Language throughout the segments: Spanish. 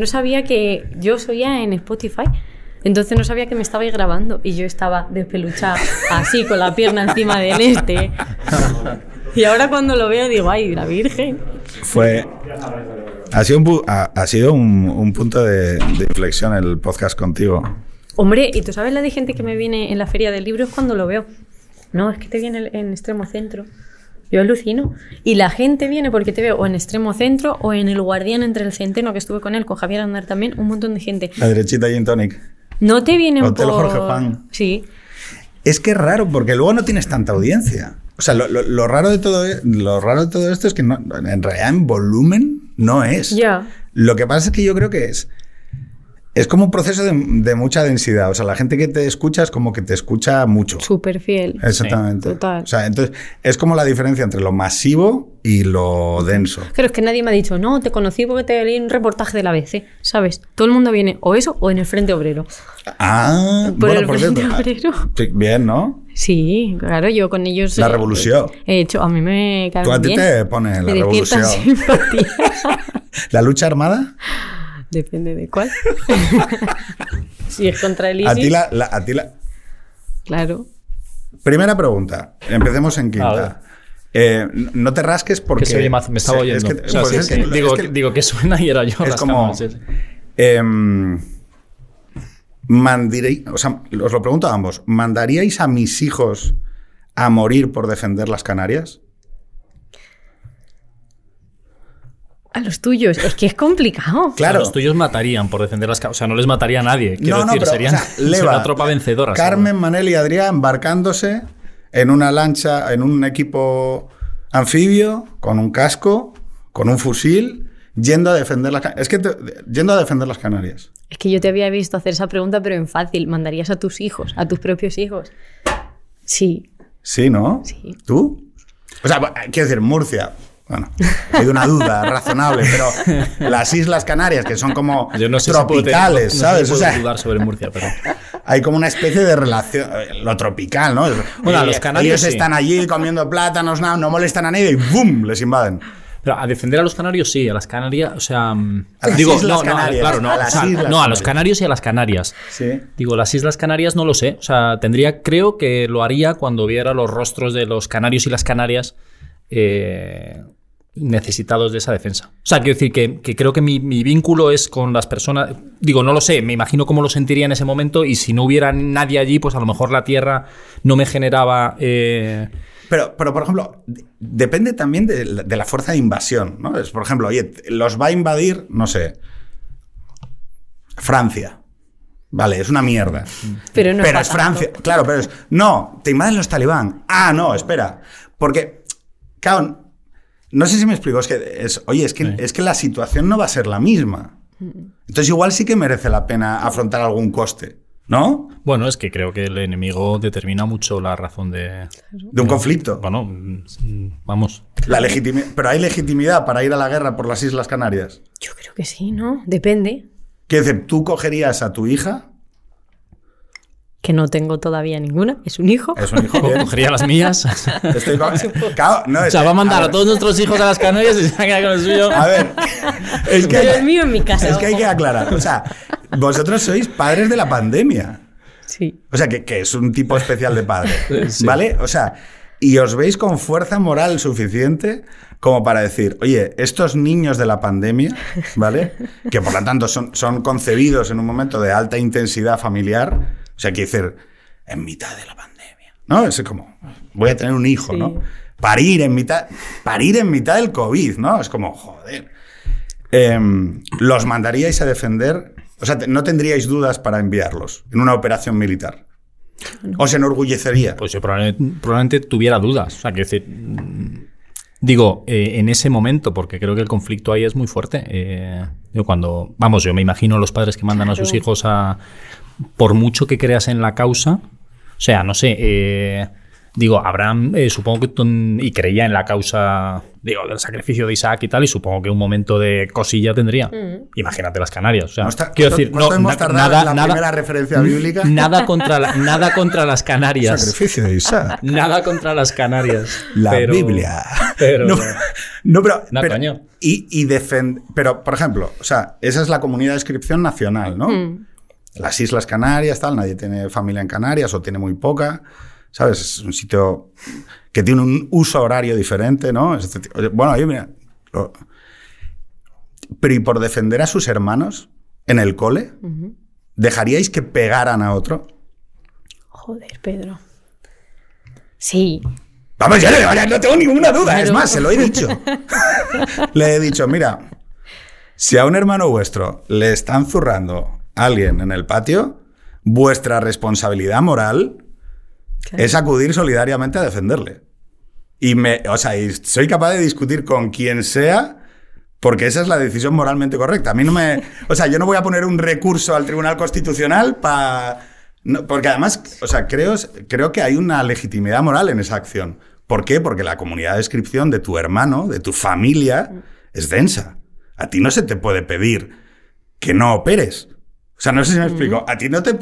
no sabía que yo soía en Spotify. Entonces no sabía que me estabais grabando y yo estaba despeluchada, así, con la pierna encima del este. Y ahora cuando lo veo digo, ay, la Virgen. Fue. Ha sido un, ha, ha sido un, un punto de, de inflexión el podcast contigo. Hombre, ¿y tú sabes la de gente que me viene en la feria del libro? Es cuando lo veo. No, es que te viene en extremo centro. Yo alucino. Y la gente viene porque te veo o en extremo centro o en el guardián entre el centeno, que estuve con él, con Javier Andar también, un montón de gente. La derechita Gin Tonic. No te vienen Hotel por... Jorge Juan. Sí. Es que es raro, porque luego no tienes tanta audiencia. O sea, lo, lo- lo raro, de todo, e- lo raro de todo esto es que no- en realidad en volumen no es. Ya. Lo que pasa es que yo creo que es. Es como un proceso de, de mucha densidad. O sea, la gente que te escucha es como que te escucha mucho. Súper fiel. Exactamente. Sí, total. O sea, entonces es como la diferencia entre lo masivo y lo denso. Pero es que nadie me ha dicho, no, te conocí porque te leí un reportaje de la ABC, ¿sabes? Todo el mundo viene o eso o en el Frente Obrero. Ah, Por bueno, el por Frente cierto. Obrero. Sí, bien, ¿no? Sí, claro, yo con ellos... La revolución. He hecho, a mí me Tú a ti te pones la revolución. simpatía. ¿La lucha armada? Depende de cuál. si es contra el A ISIS, ti la, la- a ti la- claro. Primera pregunta. Empecemos en quinta. Eh, no te rasques porque... Que se oye más, me estaba es oyendo. que- O sea, pues sí, es sí, que- digo, es que- digo que suena y era yo. es como... em, mandiré- o sea, os lo pregunto a ambos. ¿Mandaríais a mis hijos a morir por defender las Canarias? A los tuyos. Es que es complicado. O sea, Claro. los tuyos matarían por defender las causas. O sea, no les mataría a nadie. Quiero decir, pero, serían o sea, sería Leva, la tropa vencedora. Carmen, Manel y Adrián embarcándose en una lancha, en un equipo anfibio, con un casco, con un fusil, yendo a defender las Es que te- yendo a defender las Canarias. Es que yo te había visto hacer esa pregunta, pero en fácil. ¿Mandarías a tus hijos, a tus propios hijos? Sí. Sí, ¿no? Sí. ¿Tú? O sea, quiero decir, Murcia. Bueno, hay una duda razonable, pero las Islas Canarias, que son como Yo no sé si puedo tener- tropicales, no sé si ¿sabes? puedo o sea, dudar sobre Murcia, pero. hay como una especie de relación, lo tropical, ¿no? Bueno, a Eh, los canarios Ellos sí. están allí comiendo plátanos, no, no molestan a nadie y ¡bum! les invaden. Pero a defender a los canarios sí, a las Canarias, o sea, mm, A las digo, Islas no, no, Canarias, claro, no, a o sea, Islas no, a los canarios y a las Canarias. Sí. Digo, las Islas Canarias no lo sé, o sea, tendría, creo que lo haría cuando viera los rostros de los canarios y las Canarias eh, necesitados de esa defensa. O sea, quiero decir que, que creo que mi, mi vínculo es con las personas, digo, no lo sé, me imagino cómo lo sentiría en ese momento y si no hubiera nadie allí, pues a lo mejor la tierra no me generaba... eh, Pero, pero, por ejemplo, de- depende también de, la- de la fuerza de invasión, ¿no? Es, por ejemplo, oye, los va a invadir, no sé, Francia. Vale, es una mierda. Pero no pero es Francia. Claro, pero es. No, te invaden los talibán. Ah, no, espera. Porque, claro, no sé si me explico. Es que, es, oye, es que, Sí. es que la situación no va a ser la misma. Entonces, igual sí que merece la pena afrontar algún coste, ¿no? Bueno, es que creo que el enemigo determina mucho la razón de... De un conflicto. Bueno, mm, vamos. La pero hay legitimidad para ir a la guerra por las Islas Canarias. Yo creo que sí, ¿no? Depende. Decir, tú cogerías a tu hija, Que no tengo todavía ninguna. Es un hijo. es un hijo. Cogería las mías. Estoy Claro, no, O sea, va a mandar a, ver, todos nuestros hijos a las Canarias y se va a quedar con el suyo. A ver, es que, Pero el mío en mi casa. es que hay que aclarar. O sea, vosotros sois padres de la pandemia. Sí. O sea, que, que es un tipo especial de padre. Sí. ¿Vale? O sea, y os veis con fuerza moral suficiente como para decir, oye, estos niños de la pandemia, ¿vale? Que por lo tanto son, son concebidos en un momento de alta intensidad familiar. O sea, quiero decir, en mitad de la pandemia. ¿No? Es como, voy a tener un hijo, Sí. ¿no? Parir en mitad, parir en mitad del COVID, ¿no? Es como, joder. Em, ¿Los mandaríais a defender? O sea, no tendríais dudas para enviarlos en una operación militar. ¿Os enorgullecería? Pues yo probablemente, probablemente tuviera dudas. O sea, que decir. mm, Digo, eh, en ese momento, porque creo que el conflicto ahí es muy fuerte. eh, yo cuando. Vamos, yo me imagino los padres que mandan a sus hijos a. Por mucho que creas en la causa. O sea, no sé. eh, Digo, Abraham, eh, supongo que tú- y creía en la causa, digo, del sacrificio de Isaac y tal, y supongo que un momento de cosilla tendría. Mm. Imagínate las Canarias. O sea, No está- quiero ¿cuánto- decir, no, hemos na- nada, en la nada, primera referencia bíblica? nada contra, la- nada contra las Canarias. Sacrificio de Isaac. Nada contra las Canarias. La pero- Biblia. Pero, no, no, pero, No, pero- coño. y, y defend- pero, por ejemplo, o sea, esa es la comunidad de inscripción nacional, ¿no? Mm. Las Islas Canarias, tal, nadie tiene familia en Canarias o tiene muy poca, ¿sabes? Es un sitio que tiene un uso horario diferente, ¿no? Bueno, oye, mira, lo- pero y por defender a sus hermanos en el cole, ¿dejaríais que pegaran a otro? Joder, Pedro. Sí. Vamos, ya no, ya no tengo ninguna duda. Es más, se lo he dicho. le he dicho, mira, si a un hermano vuestro le están zurrando alguien en el patio, vuestra responsabilidad moral Claro. es acudir solidariamente a defenderle. Y me, o sea, y soy capaz de discutir con quien sea. Porque esa es la decisión moralmente correcta. A mí no me. O sea, yo no voy a poner un recurso al Tribunal Constitucional para. porque además, o sea, creo, creo que hay una legitimidad moral en esa acción. ¿Por qué? Porque la comunidad de inscripción de tu hermano, de tu familia, es densa. A ti no se te puede pedir que no operes. O sea, no sé si me explico. A ti no te.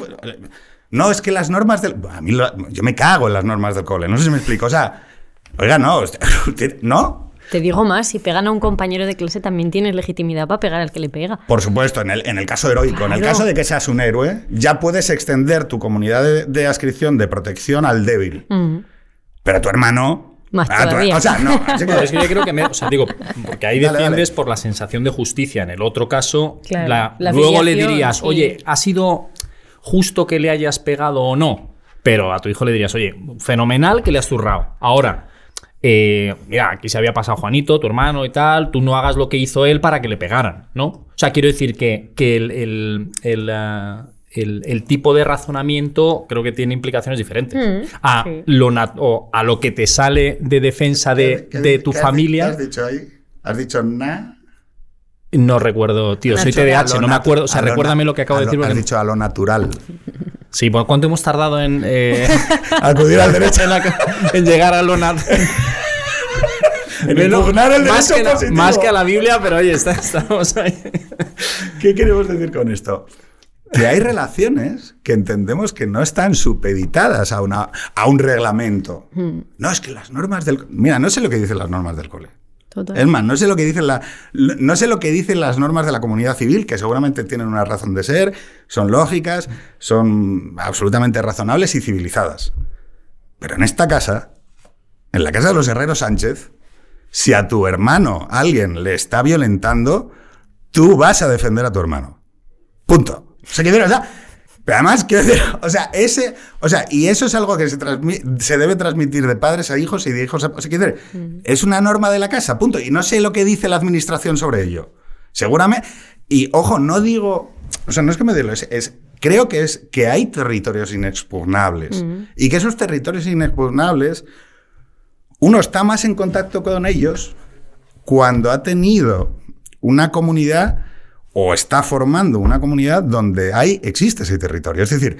No, es que las normas del. A mí lo- yo me cago en las normas del cole. No sé si me explico. O sea, oiga, no. usted- ¿No? Te digo más, si pegan a un compañero de clase también tienes legitimidad para pegar al que le pega. Por supuesto, en el, en el caso heroico, en el caso de que seas un héroe, ya puedes extender tu comunidad de, de adscripción de protección al débil. Mm. Pero tu hermano. Más Ah, todavía. o sea, no. que- es que yo creo que, me- o sea, digo, porque ahí Dale, defiendes dale. por la sensación de justicia. En el otro caso, Claro, la- la luego le dirías, y- oye, ¿ha sido justo que le hayas pegado o no? Pero a tu hijo le dirías, oye, fenomenal que le has zurrado. Ahora, eh, mira, aquí se había pasado Juanito, tu hermano y tal, tú no hagas lo que hizo él para que le pegaran, ¿no? O sea, quiero decir que, que el, el- el, ah, el- el tipo de razonamiento creo que tiene implicaciones diferentes. Mm, a, sí. lo o a lo que te sale de defensa de, ¿Qué- de qué- tu qué has- familia. ¿Qué has dicho ahí? ¿Has dicho na? No recuerdo, tío, soy Natural. TDAH, no me acuerdo. O sea, recuérdame lo que acabo de lo- decir. Has porque- dicho a lo natural. Sí, ¿por cuánto hemos tardado en, eh, Acudir al derecho. en, la- en llegar a lo nat- En Bueno, impugnar el más, derecho que la- positivo. más que a la Biblia, pero oye, está- estamos ahí. ¿Qué queremos decir con esto? Que hay relaciones que entendemos que no están supeditadas a, una, a un reglamento. No, es que las normas del... Mira, no sé lo que dicen las normas del cole. Total. Es más, no sé lo que dicen la, no sé lo que dicen las normas de la comunidad civil, que seguramente tienen una razón de ser, son lógicas, son absolutamente razonables y civilizadas. Pero en esta casa, en la casa de los Herreros Sánchez, si a tu hermano alguien le está violentando, tú vas a defender a tu hermano. Punto. O sea, decir, o sea, pero además, quiero decir, o sea, ese, o sea, y eso es algo que se, se debe transmitir de padres a hijos y de hijos a, o sea, quiero decir, es una norma de la casa, punto. Y no sé lo que dice la administración sobre ello. Seguramente, y ojo, no digo, o sea, no es que me diga, es, es- creo que es que hay territorios inexpugnables y que esos territorios inexpugnables uno está más en contacto con ellos cuando ha tenido una comunidad o está formando una comunidad donde hay, existe ese territorio. Es decir,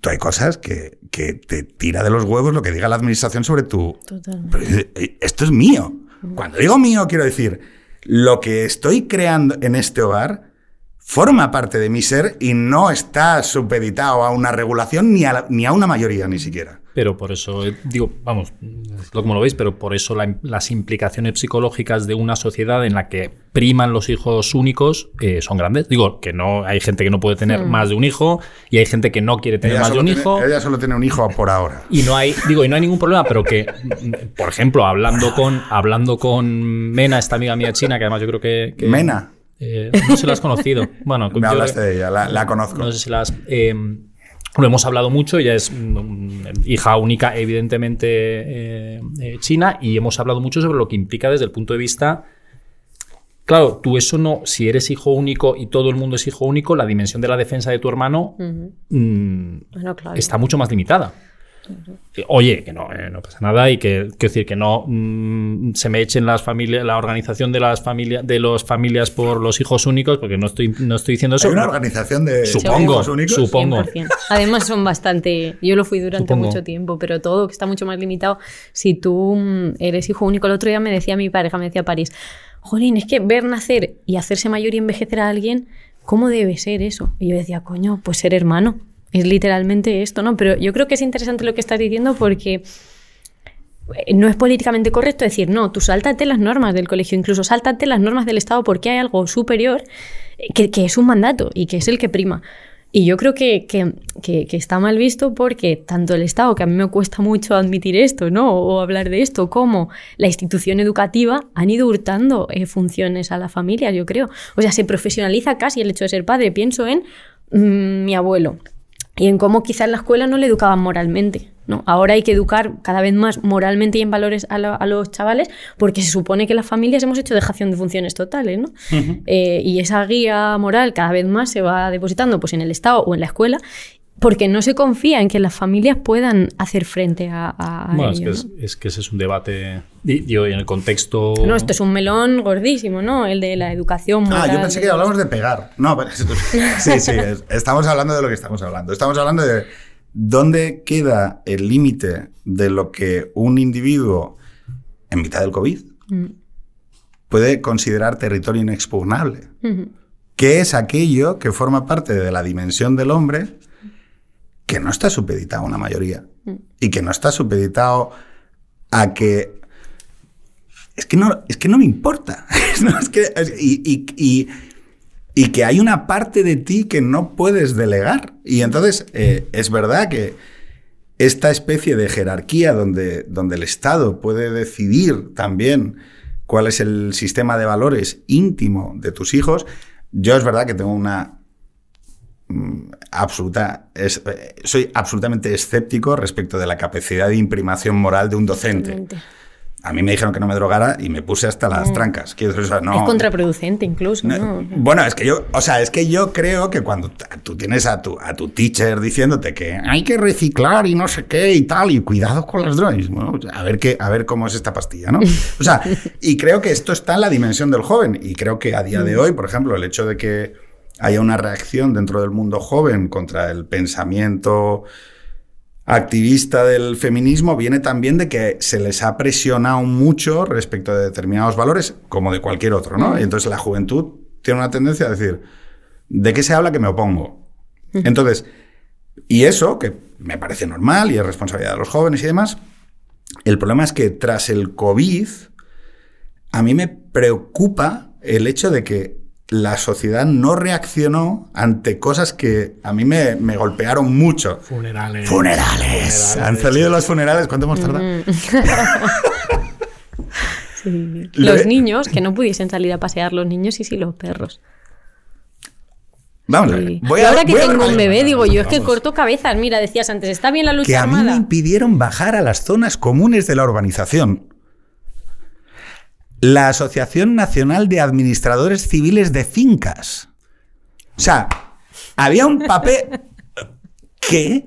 tú hay cosas que, que te tira de los huevos lo que diga la administración sobre tu... Total. Pero, eh, esto es mío. Cuando digo mío, quiero decir, lo que estoy creando en este hogar forma parte de mi ser y no está supeditado a una regulación ni a, la- ni a una mayoría ni siquiera. Pero por eso, eh, digo, vamos, es lo como lo veis, pero por eso la- las implicaciones psicológicas de una sociedad en la que priman los hijos únicos eh, son grandes. Digo, que no hay gente que no puede tener más de un hijo y hay gente que no quiere tener Ella más de un tiene, hijo. ella solo tiene un hijo por ahora. Y no hay, digo, y no hay ningún problema, pero que, por ejemplo, hablando con, hablando con Mena, esta amiga mía china, que además yo creo que. que- Mena. eh, no se la has conocido. Bueno, Me yo- hablaste de ella, la, la conozco. no sé si las. eh, lo hemos hablado mucho, ella es mm, hija única, evidentemente eh, eh, china, y hemos hablado mucho sobre lo que implica desde el punto de vista. Claro, tú eso no, si eres hijo único y todo el mundo es hijo único, la dimensión de la defensa de tu hermano mm, Bueno, claro. está mucho más limitada. Oye, que no, eh, no pasa nada y que, quiero decir, que no mm, se me echen las familias, la organización de las familias, de los familias por los hijos únicos, porque no estoy, no estoy diciendo eso. Hay una organización de Supongo, hijos únicos. supongo. 100%. Además son bastante... Yo lo fui durante Supongo. mucho tiempo, pero todo que está mucho más limitado. Si tú mm, eres hijo único, el otro día me decía mi pareja, me decía París, Jolín, es que ver nacer y hacerse mayor y envejecer a alguien, ¿cómo debe ser eso? Y yo decía, coño, pues ser hermano. Es literalmente esto, ¿no? Pero yo creo que es interesante lo que estás diciendo porque eh, no es políticamente correcto decir, no, tú sáltate las normas del colegio, incluso sáltate las normas del Estado porque hay algo superior eh, que, que es un mandato y que es el que prima. Y yo creo que, que- que- está mal visto porque tanto el Estado, que a mí me cuesta mucho admitir esto, ¿no? O hablar de esto, como la institución educativa han ido hurtando eh, funciones a la familia, yo creo. O sea, se profesionaliza casi el hecho de ser padre. Pienso en mm, mi abuelo y en cómo quizás en la escuela no le educaban moralmente. ¿no? Ahora hay que educar cada vez más moralmente y en valores a, lo- a los chavales porque se supone que las familias hemos hecho dejación de funciones totales. ¿no? Eh, y esa guía moral cada vez más se va depositando pues, en el Estado o en la escuela porque no se confía en que las familias puedan hacer frente a, a- Bueno, es que, ello. es, es que ese es un debate. y- Digo, y en el contexto. ¿no? Esto es un melón gordísimo, ¿no? El de la educación moral. Ah, yo pensé que hablamos de pegar. No, pero sí, sí, es- estamos hablando de lo que estamos hablando. Estamos hablando de dónde queda el límite de lo que un individuo en mitad del COVID Mm. puede considerar territorio inexpugnable. Ujú. ¿Qué es aquello que forma parte de la dimensión del hombre que no está supeditado a una mayoría? Y que no está supeditado a que es que no, es que no me importa. No, es que- es- y, y- y- y que hay una parte de ti que no puedes delegar. Y entonces eh, es verdad que esta especie de jerarquía donde, donde el Estado puede decidir también cuál es el sistema de valores íntimo de tus hijos, yo es verdad que tengo una mm, absoluta es- eh, soy absolutamente escéptico respecto de la capacidad de imprimación moral de un docente. Totalmente. A mí me dijeron que no me drogara y me puse hasta las trancas. Quiero decir, o sea, no, Mm. Es contraproducente incluso, no, ¿no? Bueno, es que yo, o sea, es que yo creo que cuando tú tienes a tu, a tu teacher diciéndote que hay que reciclar y no sé qué y tal, y cuidado con las drogas, bueno, a ver qué, a ver cómo es esta pastilla, ¿no? O sea, y creo que esto está en la dimensión del joven, y creo que a día de hoy, por ejemplo, el hecho de que haya una reacción dentro del mundo joven contra el pensamiento activista del feminismo viene también de que se les ha presionado mucho respecto de determinados valores, como de cualquier otro, ¿no? Y entonces la juventud tiene una tendencia a decir, ¿de qué se habla que me opongo? Entonces, y eso, que me parece normal y es responsabilidad de los jóvenes y demás, el problema es que tras el COVID, a mí me preocupa el hecho de que la sociedad no reaccionó ante cosas que a mí me, me golpearon mucho. Funerales. Funerales. Han salido los funerales. ¿Cuánto hemos tardado? Sí. Lo Los niños, que no pudiesen salir a pasear los niños y sí los perros. Vamos a Sí. ver. Y Voy a- ahora que voy a- tengo un bebé, digo yo, es que Vamos. corto cabezas. Mira, decías antes, está bien la lucha Que a mí me impidieron bajar a las zonas comunes de la urbanización. La Asociación Nacional de Administradores Civiles de Fincas. O sea, había un papel... ¿Qué?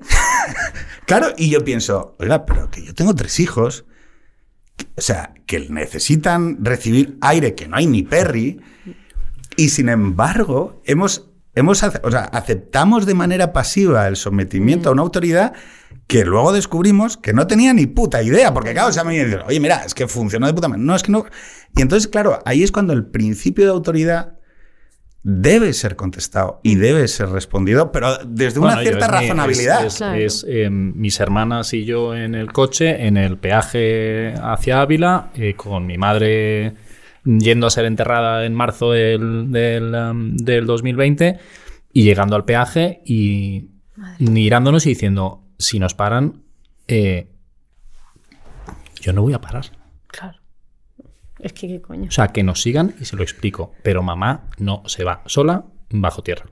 claro, y yo pienso, oiga, pero que yo tengo tres hijos, o sea, que necesitan recibir aire, que no hay ni perry, y sin embargo, hemos, hemos o sea, aceptamos de manera pasiva el sometimiento a una autoridad que luego descubrimos que no tenía ni puta idea, porque claro, o sea, me dicen, oye, mira, es que funcionó de puta madre. No, es que no. Y entonces, claro, ahí es cuando el principio de autoridad debe ser contestado y debe ser respondido, pero desde una Bueno, yo cierta es mi- razonabilidad. Es, es- Claro. es, eh, mis hermanas y yo en el coche, en el peaje hacia Ávila, eh, con mi madre yendo a ser enterrada en marzo del, del, um, del 2020 y llegando al peaje y mirándonos y diciendo, si nos paran, eh, yo no voy a parar. Claro. Es que qué coño. O sea, que nos sigan y se lo explico. Pero mamá no se va sola bajo tierra.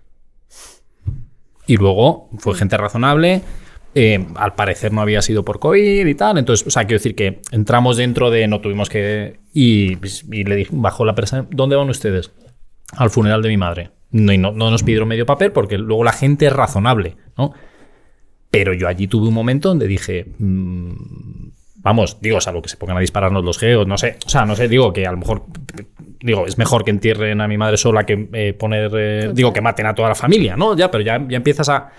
Y luego fue gente razonable. Eh, al parecer no había sido por COVID y tal. Entonces, o sea, quiero decir que entramos dentro de. No tuvimos que. Y, y le dije, bajo la presa, ¿dónde van ustedes? Al funeral de mi madre. No, y no, no nos pidieron medio papel porque luego la gente es razonable, ¿no? Pero yo allí tuve un momento donde dije, mm, vamos, digo, salvo que se pongan a dispararnos los geos, no sé, o sea, no sé, digo que a lo mejor, digo, es mejor que entierren a mi madre sola que eh, poner, eh, digo, que maten a toda la familia, ¿no? Ya, pero ya, ya empiezas a...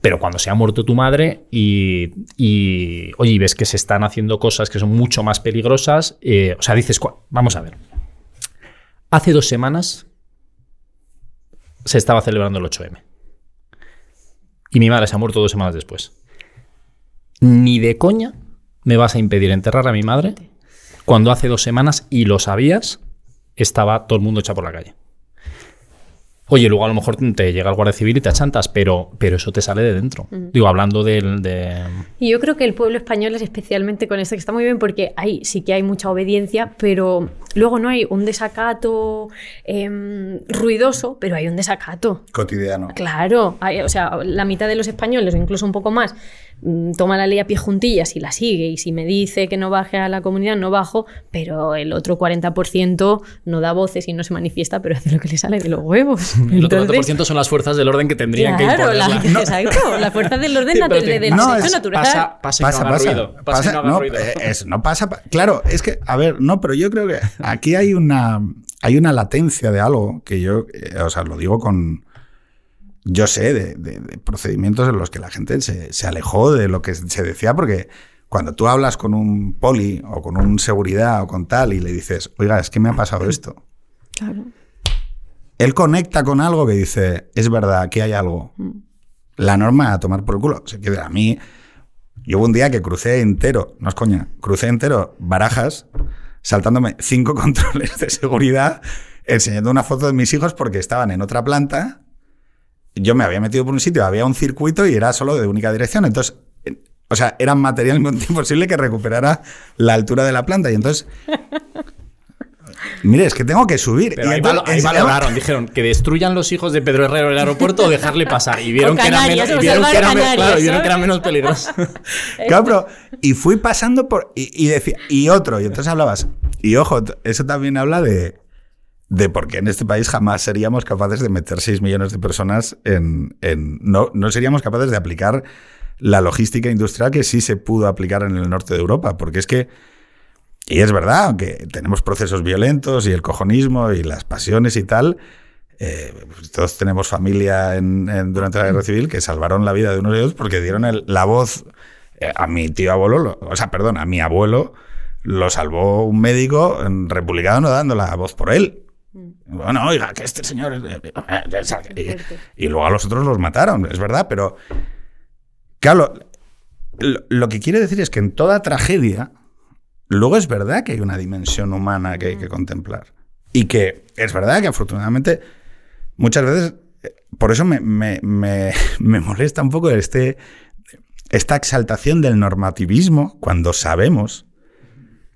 Pero cuando se ha muerto tu madre y, y, oye, ves que se están haciendo cosas que son mucho más peligrosas, eh, o sea, dices, "Cu- vamos a ver. Hace dos semanas se estaba celebrando el 8M. Y mi madre se ha muerto dos semanas después. Ni de coña me vas a impedir enterrar a mi madre cuando hace dos semanas, y lo sabías, estaba todo el mundo echado por la calle. Oye, luego a lo mejor te llega el guardia civil y te achantas, pero, pero eso te sale de dentro. Digo, hablando del, de... Y yo creo que el pueblo español es especialmente con esto, que está muy bien porque hay, sí que hay mucha obediencia, pero luego no hay un desacato em, ruidoso, pero hay un desacato. Cotidiano. Claro, hay- o sea, la mitad de los españoles, o incluso un poco más, toma la ley a pie juntillas y la sigue. Y si me dice que no baje a la comunidad, no bajo, pero el otro 40% no da voces y no se manifiesta, pero hace lo que le sale de los huevos. El otro Entonces, 40% son las fuerzas del orden que tendrían que Claro, la, imponerla. exacto, la fuerza del orden Sí, pero de- no, sexo es- natural. Pasa, pasa Pasa, no pasa, ruido. Pasa y pasa, no haga no, ruido. eh, es- no pasa. pa- Claro, es que, a ver, no, pero yo creo que aquí hay una, hay una latencia de algo que yo, eh, o sea, lo digo con, yo sé de, de- de procedimientos en los que la gente se, se alejó de lo que se decía, porque cuando tú hablas con un poli o con un seguridad o con tal y le dices, oiga, es que me ha pasado esto, Claro. él conecta con algo que dice, es verdad, aquí hay algo. La norma a tomar por el culo. O sea, que a mí, yo hubo un día que crucé entero, no es coña, crucé entero barajas, saltándome cinco controles de seguridad, enseñando una foto de mis hijos porque estaban en otra planta. Yo me había metido por un sitio, había un circuito y era solo de única dirección. Entonces, o sea, era materialmente imposible que recuperara la altura de la planta. Y entonces, mire, es que tengo que subir. Pero y ahí, entonces valoraron, dijeron que destruyan los hijos de Pedro Herrero el aeropuerto o dejarle pasar. Y vieron, que, era menos, y vieron, salvar que era, me- Canarias, claro, y vieron ¿sabes? que era menos peligroso. Claro, pero- y fui pasando por. Y, y decía. Y otro. Y entonces hablabas. Y ojo, eso también habla de. De por qué en este país jamás seríamos capaces de meter 6 millones de personas en. en- no, no seríamos capaces de aplicar la logística industrial que sí se pudo aplicar en el norte de Europa. Porque es que. Y es verdad que tenemos procesos violentos y el cojonismo y las pasiones y tal. eh, pues todos tenemos familia en- durante la guerra civil que salvaron la vida de unos de ellos porque dieron la voz eh, a mi tío abuelo, lo- o sea, perdón, a mi abuelo lo salvó un médico republicano dando la voz por él. Bueno, oiga, que este señor... y, y luego a los otros los mataron, es verdad, pero... Claro, lo, lo que quiere decir es que en toda tragedia, luego es verdad que hay una dimensión humana que hay que contemplar. Y que es verdad que afortunadamente muchas veces, eh, por eso me, me- me- me molesta un poco este, esta exaltación del normativismo cuando sabemos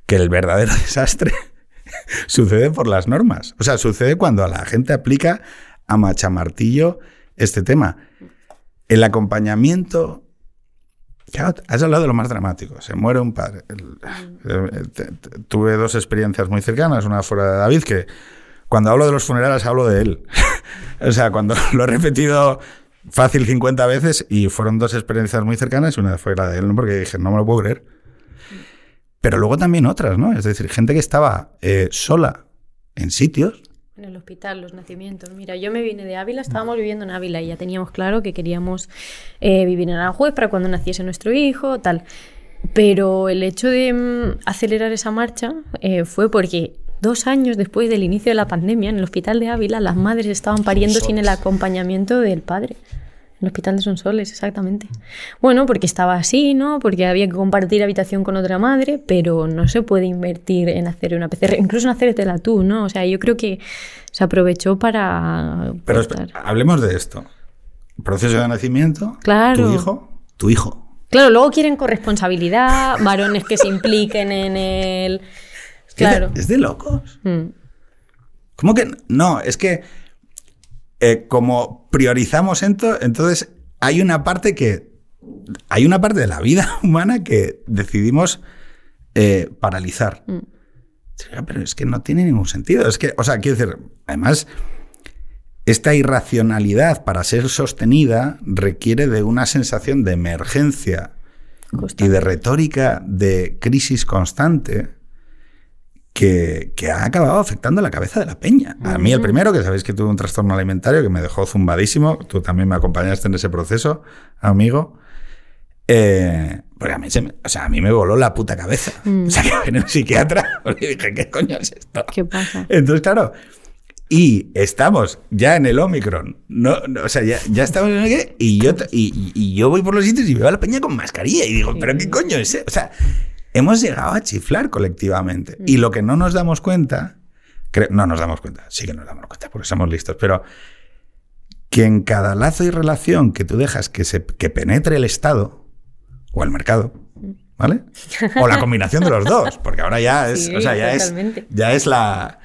que el verdadero desastre sucede por las normas. O sea, sucede cuando la gente aplica a machamartillo este tema. El acompañamiento. Has hablado de lo más dramático. Se muere un padre. Tuve dos experiencias muy cercanas. Una fuera de David, que cuando hablo de los funerales hablo de él. o sea, cuando lo he repetido fácil 50 veces y fueron dos experiencias muy cercanas. Una fue la de él, porque dije, no me lo puedo creer. Pero luego también otras, ¿no? Es decir, gente que estaba eh, sola en sitios. En el hospital, los nacimientos. Mira, yo me vine de Ávila, estábamos viviendo en Ávila y ya teníamos claro que queríamos eh, vivir en Aranjuez para cuando naciese nuestro hijo, tal. Pero el hecho de mm, acelerar esa marcha eh, fue porque dos años después del inicio de la pandemia, en el hospital de Ávila, las madres estaban pariendo sin el acompañamiento del padre. El hospital de Sonsoles, exactamente. Bueno, porque estaba así, ¿no? Porque había que compartir habitación con otra madre, pero no se puede invertir en hacer una PCR, incluso en hacértela tú, ¿no? O sea, yo creo que se aprovechó para... Pero hablemos de esto. Proceso de nacimiento. Claro. Tu hijo. Tu hijo. Claro, luego quieren corresponsabilidad, varones que se impliquen en el... Es de- Claro. Es de locos. Mm. ¿Cómo que no? Es que eh, como priorizamos esto, entonces hay una parte que. Hay una parte de la vida humana que decidimos eh, paralizar. Sí, Pero es que no tiene ningún sentido. Es que, o sea, quiero decir, además, esta irracionalidad para ser sostenida requiere de una sensación de emergencia y de retórica de crisis constante que, que, ha acabado afectando la cabeza de la peña. A mí el primero, que sabéis que tuve un trastorno alimentario que me dejó zumbadísimo, tú también me acompañaste en ese proceso, amigo. Eh, porque a mí, se o sea, a mí me voló la puta cabeza. O sea, que vine un psiquiatra porque dije, ¿qué coño es esto? ¿Qué pasa? Entonces, claro, y estamos ya en el Omicron. No, no o sea, ya, ya estamos en el y yo, y, y, yo voy por los sitios y veo a la peña con mascarilla y digo, ¿pero qué coño es eso? O sea, hemos llegado a chiflar colectivamente. Y lo que no nos damos cuenta, no nos damos cuenta, sí que nos damos cuenta porque somos listos, pero que en cada lazo y relación que tú dejas que, se, que penetre el Estado, o el mercado. ¿Vale? O la combinación de los dos, porque ahora ya es, o sea, ya es, ya es la...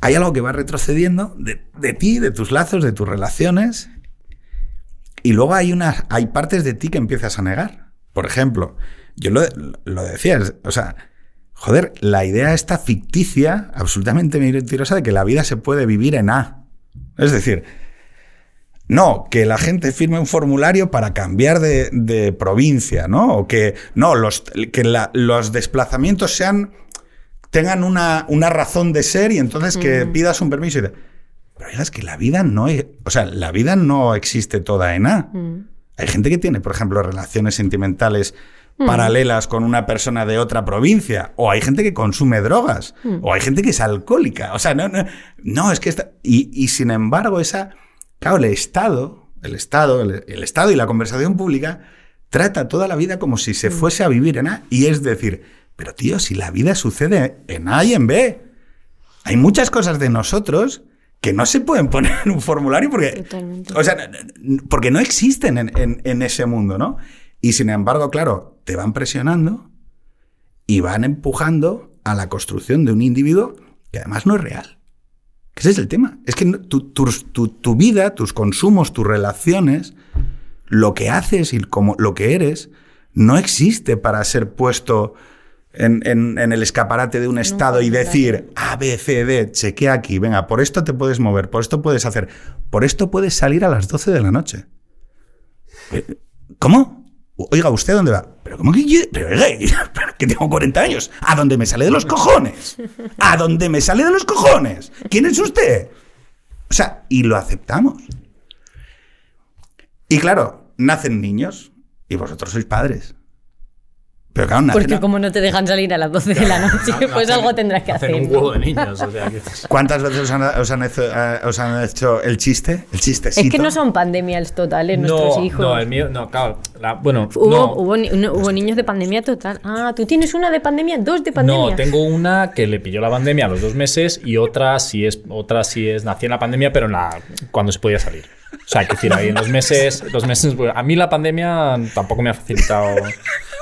Hay algo que va retrocediendo de, ti, de tus lazos, de tus relaciones, y luego hay, una, hay partes de ti que empiezas a negar. Por ejemplo, yo lo, lo decía, o sea, joder, la idea esta ficticia, absolutamente mentirosa, de que la vida se puede vivir en A. Es decir, no, que la gente firme un formulario para cambiar de, provincia, ¿no? O que no, los, que los desplazamientos sean tengan una, una, razón de ser y entonces que pidas un permiso. Y Pero es que la vida no es, o sea, la vida no existe toda en A. Hay gente que tiene, por ejemplo, relaciones sentimentales paralelas con una persona de otra provincia, o hay gente que consume drogas, o hay gente que es alcohólica. O sea, no, no, no es que está. Y, y sin embargo, esa Claro, el Estado, el Estado, el, Estado y la conversación pública trata toda la vida como si se mm. fuese a vivir en A. Y es decir, pero tío, si la vida sucede en A y en B, hay muchas cosas de nosotros que no se pueden poner en un formulario porque, o sea, porque no existen en, en ese mundo, ¿no? Y sin embargo, claro, te van presionando y van empujando a la construcción de un individuo que además no es real. Ese es el tema. Es que tu, vida, tus consumos, tus relaciones, lo que haces y como, lo que eres, no existe para ser puesto en, el escaparate de un estado y decir A, B, C, D, chequea aquí, venga, por esto te puedes mover, por esto puedes hacer, por esto puedes salir a las 12 de la noche. Eh, ¿Cómo? Oiga, ¿usted dónde va? Pero ¿cómo que yo? Pero, que tengo 40 años. ¿A dónde me sale de los cojones? ¿A dónde me sale de los cojones? ¿Quién es usted? O sea, y lo aceptamos. Y claro, nacen niños y vosotros sois padres. Pero claro, Porque como no te dejan salir a las 12 de la noche, pues algo tendrás que hacer. un huevo de niños. ¿Cuántas veces os han, eh, hecho, el chiste? El chiste Es que no son pandemias totales nuestros hijos. No, el mío, no, claro. bueno, hubo, hubo, niños de pandemia total. Ah, tú tienes una de pandemia, dos de pandemia. No, tengo una que le pilló la pandemia a los dos meses y otra si es, otra si es, nació en la pandemia, pero en la, cuando se podía salir. O sea, que decir, ahí en los meses, los meses, a mí la pandemia tampoco me ha facilitado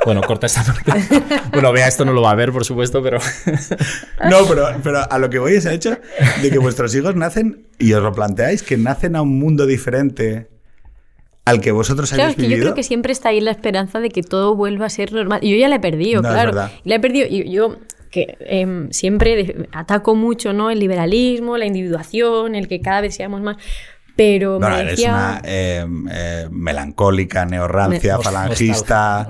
bueno, corta esta parte. Bueno, vea, esto no lo va a ver, por supuesto, pero. No, pero, pero a lo que voy es el hecho de que vuestros hijos nacen, y os lo planteáis, que nacen a un mundo diferente al que vosotros claro, habéis es que Yo creo que siempre está ahí la esperanza de que todo vuelva a ser normal. Y yo ya la he perdido, claro. La he perdido. Y yo que em, siempre ataco mucho ¿no? el liberalismo, la individuación, el que cada vez seamos más. Pero me eres una eh, eh, melancólica, neorrancia, falangista.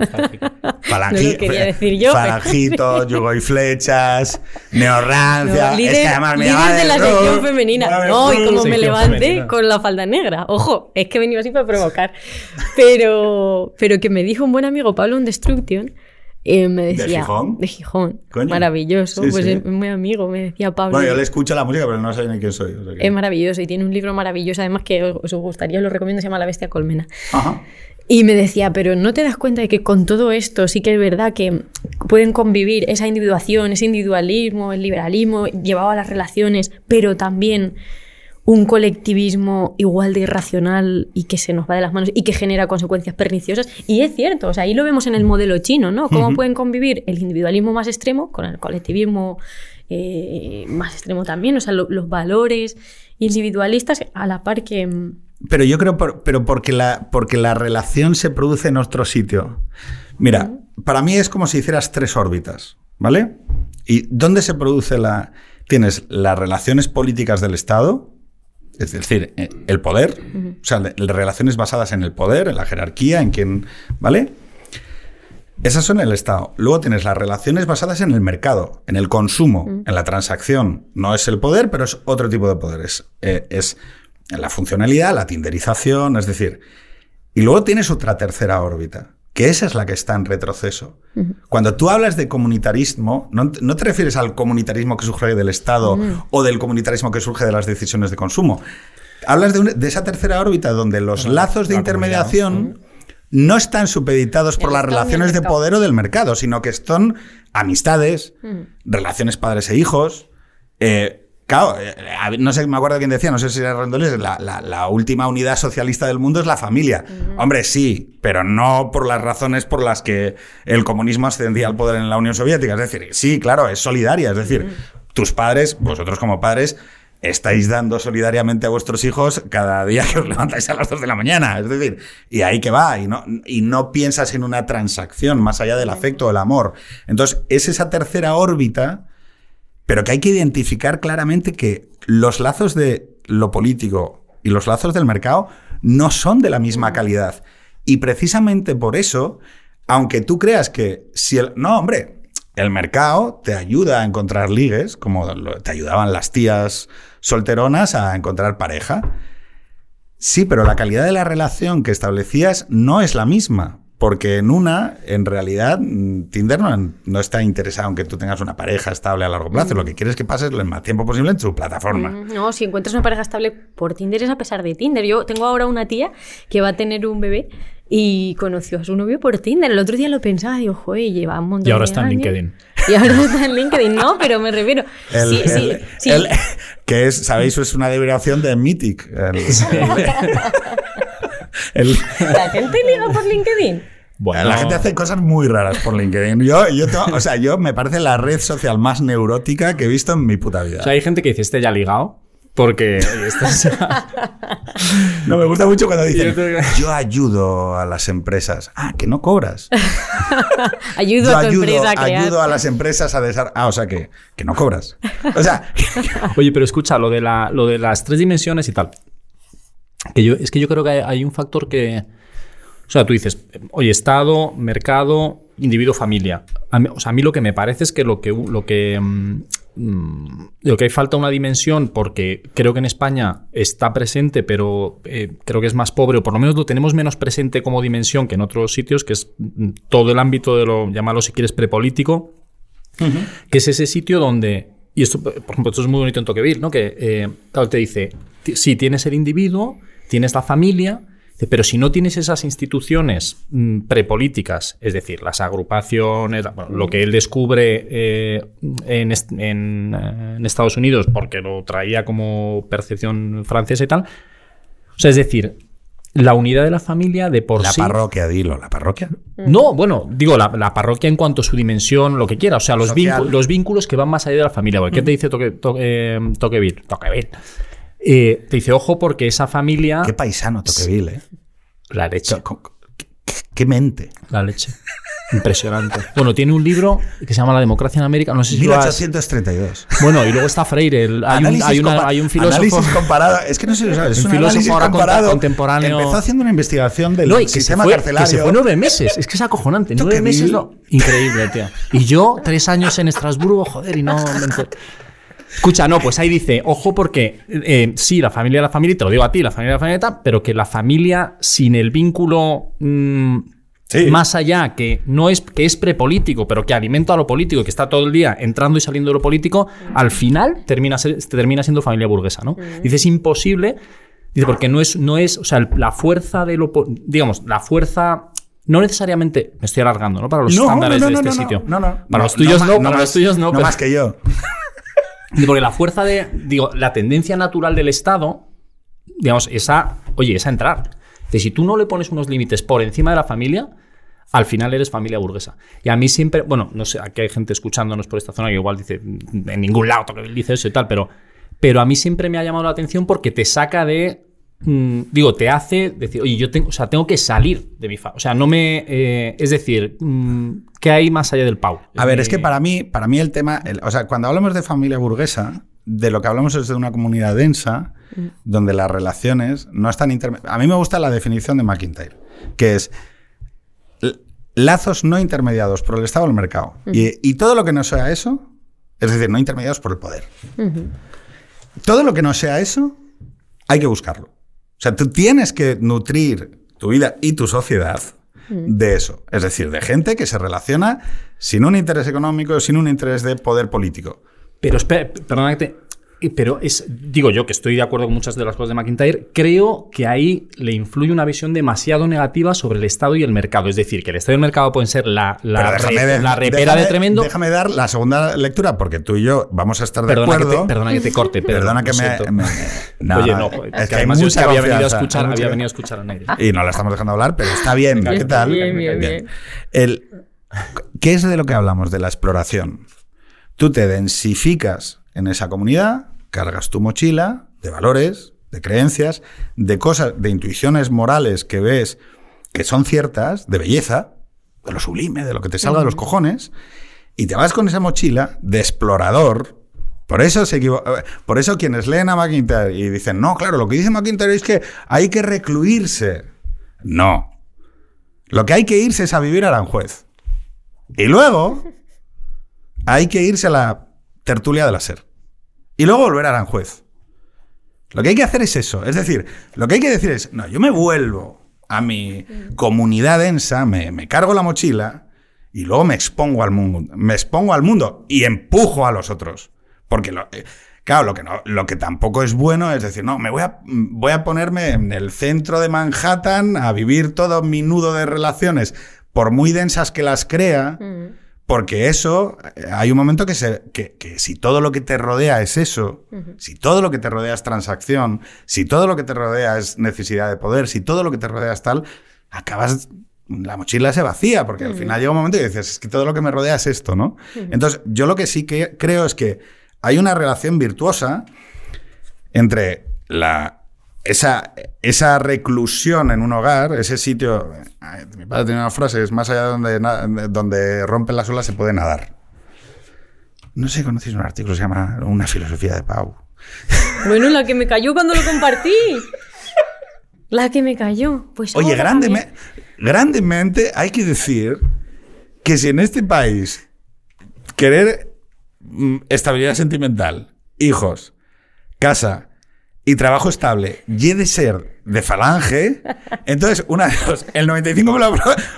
falangi... quería decir yo. Falangito, yugo y flechas, neorrancia. líder, es que además me de la sección femenina. No, y como me levanté con la falda negra. Ojo, es que he venido así para provocar. Pero, pero que me dijo un buen amigo, Pablo un Destruction, eh, me decía, ¿De Gijón? De Gijón. Maravilloso. pues es muy amigo, me decía Pablo. Bueno, yo le escucho la música, pero no sé ni quién soy. Es maravilloso y tiene un libro maravilloso, además que os, gustaría, os lo recomiendo, se llama La Bestia Colmena. Ajá. Y me decía, pero ¿no te das cuenta de que con todo esto sí que es verdad que pueden convivir esa individuación, ese individualismo, el liberalismo llevado a las relaciones, pero también un colectivismo igual de irracional y que se nos va de las manos y que genera consecuencias perniciosas. Y es cierto, o sea, ahí lo vemos en el modelo chino, ¿no? Cómo pueden convivir el individualismo más extremo con el colectivismo eh, más extremo también, o sea, los valores individualistas a la par que... Mm, pero yo creo, pero porque la, porque la relación se produce en otro sitio. Mira, para mí es como si hicieras tres órbitas, ¿vale? ¿Y dónde se produce la... Tienes las relaciones políticas del Estado, Es decir, eh, el poder, o sea, relaciones basadas en el poder, en la jerarquía, en quien, ¿vale? Esas son el Estado. Luego tienes las relaciones basadas en el mercado, en el consumo, en la transacción. No es el poder, pero es otro tipo de poder. Es, eh, es la funcionalidad, la tinderización, es decir. Y luego tienes otra tercera órbita, que esa es la que está en retroceso. Cuando tú hablas de comunitarismo, no, no te refieres al comunitarismo que surge del Estado o del comunitarismo que surge de las decisiones de consumo. Hablas de, un- de esa tercera órbita donde los lazos de la intermediación no están supeditados por las relaciones de poder o del mercado, sino que son amistades, relaciones padres e hijos. eh, claro, eh, no sé, me acuerdo quién decía, no sé si era Rendoles, la, la- la última unidad socialista del mundo es la familia. Hombre, sí, pero no por las razones por las que el comunismo ascendía al poder en la Unión Soviética. Es decir, sí, claro, es solidaria. Es decir, tus padres, vosotros como padres, estáis dando solidariamente a vuestros hijos cada día que os levantáis a las 2 de la mañana. Es decir, y ahí que va, y no, y no piensas en una transacción más allá del afecto o el amor. Entonces, es esa tercera órbita, pero que hay que identificar claramente que los lazos de lo político y los lazos del mercado no son de la misma calidad. Y precisamente por eso, aunque tú creas que si el... No, hombre, el mercado te ayuda a encontrar ligues, como te ayudaban las tías solteronas a encontrar pareja. Sí, pero la calidad de la relación que establecías no es la misma. Porque en una, en realidad, Tinder no, no está interesado en que tú tengas una pareja estable a largo plazo. Lo que quieres es que pases el más tiempo posible en su plataforma. Mm, No, si encuentras una pareja estable por Tinder es a pesar de Tinder. Yo tengo ahora una tía que va a tener un bebé y conoció a su novio por Tinder. El otro día lo pensaba y dijo, joder, lleva un montón Y ahora de está en años". LinkedIn. Y ahora está en LinkedIn, no, pero me refiero. El- sí, sí, el- sí. el- que es, sabéis, es una derivación de Mythic. El- ¿La gente liga por LinkedIn? Bueno, La gente hace cosas muy raras por LinkedIn. Yo, yo tengo- o sea, yo me parece la red social más neurótica que he visto en mi puta vida. O sea, hay gente que dice, este ya ha ligado. Porque, oye, es- No me gusta mucho cuando dicen, Yo ayudo a las empresas. Ah, que no cobras. Ayudo Yo a tu ayudo, empresa a crear. ayudo a las empresas a desarrollar. Ah, o sea que, que no cobras. O sea, Oye, pero escucha, lo de, la, lo de las tres dimensiones y tal. Que yo, es que yo creo que hay, hay un factor que. O sea, tú dices, oye, Estado, mercado, individuo, familia. A mí, o sea, a mí lo que me parece es que lo que, lo que, mm, mm, lo que hay falta una dimensión, porque creo que en España está presente, pero eh, creo que es más pobre, o por lo menos lo tenemos menos presente como dimensión que en otros sitios, que es mm, todo el ámbito de lo, llámalo si quieres, prepolítico, que es ese sitio donde, y esto, por ejemplo, esto es muy bonito en Toqueville, ¿no? Que, eh, claro, te dice, sí, tienes el individuo, tienes la familia, pero si no tienes esas instituciones mm, prepolíticas, es decir, las agrupaciones, bueno, lo que él descubre eh, en, est- en, eh, en Estados Unidos, porque lo traía como percepción francesa y tal, o sea, es decir, la unidad de la familia de por la sí... parroquia, dilo, la parroquia. No, bueno, digo, la, la parroquia en cuanto a su dimensión, lo que quiera. O sea, los, vínculos, los vínculos que van más allá de la familia. ¿Qué te dice Toque, Toque- eh, Toqueville? Toqueville. Eh, te dice, ojo, porque esa familia. Qué paisano Toqueville, ¿eh? La leche. Qué, qué mente. La leche. Impresionante. Bueno, tiene un libro que se llama La democracia en América. No sé si lo has... 1832. Bueno, y luego está Freire. el- hay, un, Análisis hay, una- compa- hay un filósofo. Análisis comparado. Es que no sé si lo sabes. Es Un un, filósofo ahora comparado. contemporáneo. Empezó haciendo una investigación del No, y que se, fue, carcelario. que se fue nueve meses. Es que es acojonante. Nueve meses. No. Increíble, tío. Y yo, tres años en Estrasburgo, joder, y no. Escucha, no, pues ahí dice, ojo, porque eh, sí, la familia de la familia, y te lo digo a ti, la familia de la familia, tal, pero que la familia sin el vínculo mm, Sí. más allá, que no es, que es prepolítico, pero que alimenta a lo político, que está todo el día entrando y saliendo de lo político, al final termina, ser- termina siendo familia burguesa, ¿no? Dice, es imposible, dice, porque no es, no es, o sea, la fuerza de lo, digamos, la fuerza, no necesariamente, me estoy alargando, ¿no? Para los No, estándares no, no, de este no, sitio. No, no. Para los tuyos no, para los tuyos no, No pero- más que yo. Porque la fuerza de, digo, la tendencia natural del Estado, digamos, esa, oye, esa entrar. De si tú no le pones unos límites por encima de la familia, al final eres familia burguesa. Y a mí siempre, bueno, no sé, aquí hay gente escuchándonos por esta zona que igual dice, en ningún lado dice eso y tal, pero, pero a mí siempre me ha llamado la atención porque te saca de, mm, digo, te hace decir, oye, yo tengo, o sea, tengo que salir de mi familia. O sea, no me, eh, es decir, mm, ¿qué hay más allá del pau? A ver, es que Eh, para mí, para mí el tema, el- o sea, cuando hablamos de familia burguesa, de lo que hablamos es de una comunidad densa, donde las relaciones no están intermediadas. A mí me gusta la definición de McIntyre, que es lazos no intermediados por el Estado o el mercado. y, y todo lo que no sea eso, es decir, no intermediados por el poder. Todo lo que no sea eso, hay que buscarlo. O sea, tú tienes que nutrir tu vida y tu sociedad de eso. Es decir, de gente que se relaciona sin un interés económico, sin un interés de poder político. Pero espera, perdona que te- Pero es, digo yo que estoy de acuerdo con muchas de las cosas de McIntyre, creo que ahí le influye una visión demasiado negativa sobre el Estado y el mercado. Es decir, que el Estado y el mercado pueden ser la, la, déjame re- de- la repera déjame- de tremendo. Déjame dar la segunda lectura, porque tú y yo vamos a estar de Perdona que, acuerdo. te, perdona que te corte, Pedro, Perdona que me. siento. me- no, Oye, no, es es que además yo es que había venido a escuchar, había venido a escuchar a Negri. Y no la estamos dejando hablar, pero está bien. ¿Qué Está tal? bien, bien, bien. El- ¿Qué es de lo que hablamos? De la exploración. Tú te densificas en esa comunidad, cargas tu mochila de valores, de creencias, de cosas, de intuiciones morales que ves que son ciertas, de belleza, de lo sublime, de lo que te salga de los cojones, y te vas con esa mochila de explorador. Por eso, se eh, por eso quienes leen a McIntyre y dicen, no, claro, lo que dice McIntyre es que hay que recluirse. No. Lo que hay que irse es a vivir a Aranjuez. Y luego hay que irse a la tertulia de la SER. Y luego volver a Aranjuez. Lo que hay que hacer es eso. Es decir, lo que hay que decir es, no, yo me vuelvo a mi comunidad densa, me, me cargo la mochila y luego me expongo al mundo. Me expongo al mundo y empujo a los otros. Porque, lo- eh, claro, lo que, no, lo que tampoco es bueno es decir, no, me voy a, voy a ponerme en el centro de Manhattan a vivir todo mi nudo de relaciones, por muy densas que las crea. Porque eso, eh, hay un momento que, se, que, que si todo lo que te rodea es eso, si todo lo que te rodea es transacción, si todo lo que te rodea es necesidad de poder, si todo lo que te rodea es tal, acabas, la mochila se vacía, porque al final llega un momento que dices, es que todo lo que me rodea es esto, ¿no? Entonces, yo lo que sí que creo es que hay una relación virtuosa entre la, esa, esa reclusión en un hogar, ese sitio. Mi padre tenía una frase: es más allá de donde, donde rompen las olas se puede nadar. No sé si conocéis un artículo que se llama Una filosofía de Pau. Bueno, la que me cayó cuando lo compartí. La que me cayó. Pues Oye, grandemente hay que decir que si en este país querer mm, estabilidad sentimental, hijos, casa y trabajo estable y he de ser de falange, entonces una de dos, el 95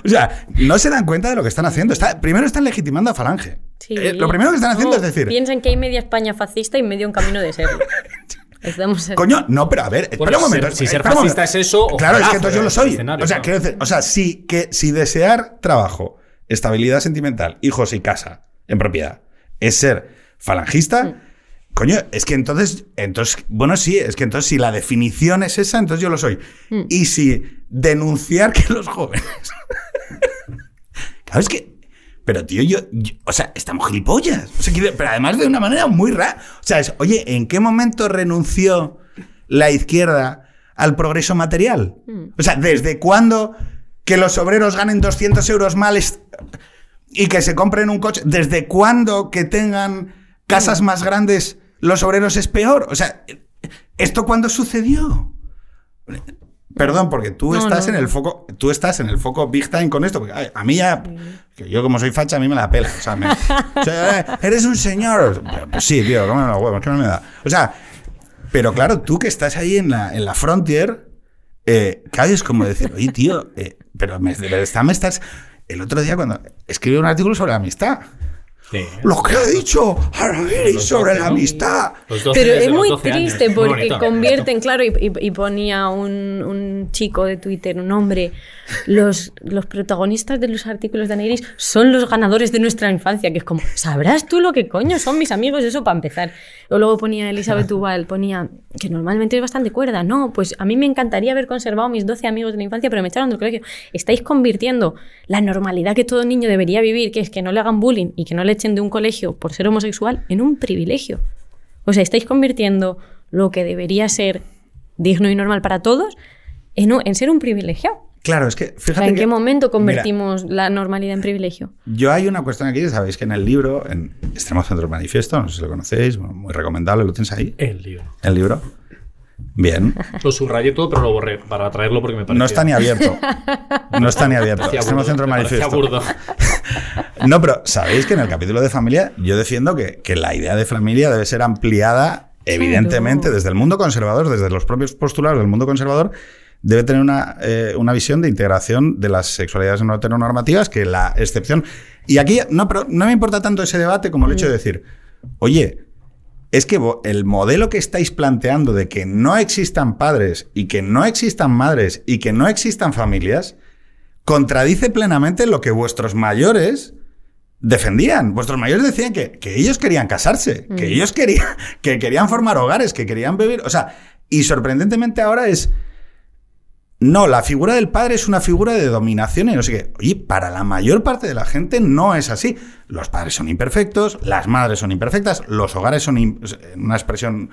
o sea, no se dan cuenta de lo que están haciendo. Está, primero están legitimando a falange. Sí. Eh, lo primero que están haciendo No, es decir, Piensan que hay media España fascista y medio en camino de serlo. Estamos Coño, no, pero a ver, espera Bueno, un momento. ser- si ser un fascista momento. es eso, Claro, es que entonces yo lo soy. O sea, quiero decir, o sea, si, que, si desear trabajo, estabilidad sentimental, hijos y casa en propiedad es ser falangista, coño, es que entonces, entonces, bueno, sí, es que entonces si la definición es esa, entonces yo lo soy. Y si denunciar que los jóvenes. claro, es que. Pero, tío, yo, yo- O sea, estamos gilipollas. O sea, quiero- pero además de una manera muy rara. O sea, es, oye, ¿en qué momento renunció la izquierda al progreso material? O sea, ¿desde cuándo que los obreros ganen 200 euros mal y que se compren un coche? ¿Desde cuándo que tengan casas más grandes los obreros es peor? O sea, ¿esto cuándo sucedió? Perdón, porque tú No, estás no, en el foco, tú estás en el foco big time con esto, porque ay, a mí ya, que yo como soy facha, a mí me la pela. O sea, me- o sea, eh, eres un señor. Pues sí, tío, cómeme los huevos, ¿qué me da? O sea, pero claro, tú que estás ahí en la, en la frontier, eh, claro, es como decir, oye, tío, eh, pero me, me estás. El otro día, cuando escribí un artículo sobre la amistad, Sí. lo que he dicho, Araguiri, Los sobre 12, la ¿no? amistad. Los 12 Pero es muy 12 años. triste Muy porque convierten, claro, y, y- y ponía un, un chico de Twitter, un hombre, los, los protagonistas de los artículos de Aneiris son los ganadores de nuestra infancia, que es como, ¿sabrás tú lo que coño son mis amigos? Eso para empezar. O luego ponía Elizabeth Duval, ponía, que normalmente es bastante cuerda, no, pues a mí me encantaría haber conservado mis 12 amigos de la infancia, pero me echaron del colegio. Estáis convirtiendo la normalidad que todo niño debería vivir, que es que no le hagan bullying y que no le echen de un colegio por ser homosexual, en un privilegio. O sea, estáis convirtiendo lo que debería ser digno y normal para todos en, un- en ser un privilegiado. Claro, es que O fíjate. sea, ¿En que- qué momento Mira, convertimos la normalidad en privilegio? yo hay una cuestión aquí, sabéis que en el libro, en Extremo Centro Manifiesto, no sé si lo conocéis, bueno, muy recomendable, lo tenéis ahí, El libro. el libro. Bien. Lo subrayé todo, pero lo borré para traerlo porque me parecía... No está ni abierto. No está ni abierto. me parecía Manifiesto. No, pero sabéis que en el capítulo de familia yo defiendo que, que la idea de familia debe ser ampliada, evidentemente, Claro. desde el mundo conservador, desde los propios postulados del mundo conservador, debe tener una, eh, una visión de integración de las sexualidades no heteronormativas, que la excepción... Y aquí no, pero no me importa tanto ese debate como el hecho de decir, oye, es que el modelo que estáis planteando de que no existan padres y que no existan madres y que no existan familias, contradice plenamente lo que vuestros mayores defendían. Vuestros mayores decían que, que ellos querían casarse, que ellos querían, que querían formar hogares, que querían vivir. O sea, y sorprendentemente ahora es. No, la figura del padre es una figura de dominación y no sé qué. Oye, para la mayor parte de la gente no es así. Los padres son imperfectos, las madres son imperfectas, los hogares son, una expresión,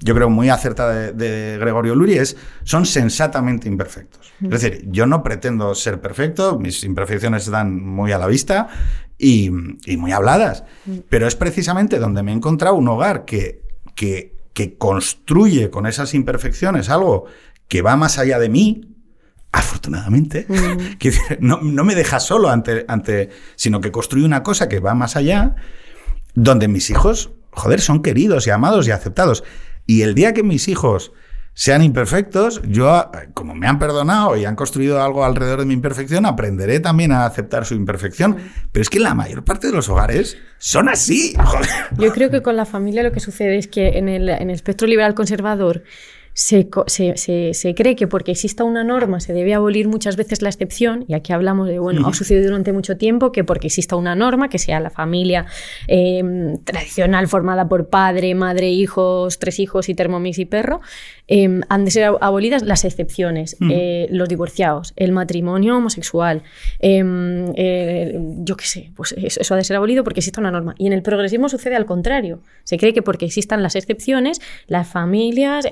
yo creo, muy acertada de, de Gregorio Luri, es, son sensatamente imperfectos. Es decir, yo no pretendo ser perfecto, mis imperfecciones están muy a la vista y, y muy habladas, pero es precisamente donde me he encontrado un hogar que, que, que construye con esas imperfecciones algo que va más allá de mí, afortunadamente, que no, no me deja solo ante, ante, sino que construye una cosa que va más allá, donde mis hijos, joder, son queridos y amados y aceptados. Y el día que mis hijos sean imperfectos, yo, como me han perdonado y han construido algo alrededor de mi imperfección, aprenderé también a aceptar su imperfección. Pero es que la mayor parte de los hogares son así. Joder. Yo creo que con la familia lo que sucede es que en el, en el espectro liberal conservador se, se- se- se cree que porque exista una norma se debe abolir muchas veces la excepción, y aquí hablamos de, bueno, ha sucedido durante mucho tiempo que porque exista una norma, que sea la familia eh, tradicional formada por padre, madre, hijos, tres hijos y termomix y perro, eh, han de ser ab- abolidas las excepciones, eh, los divorciados, el matrimonio homosexual, eh, eh, yo qué sé, pues eso, eso ha de ser abolido porque existe una norma. Y en el progresismo sucede al contrario. Se cree que porque existan las excepciones, las familias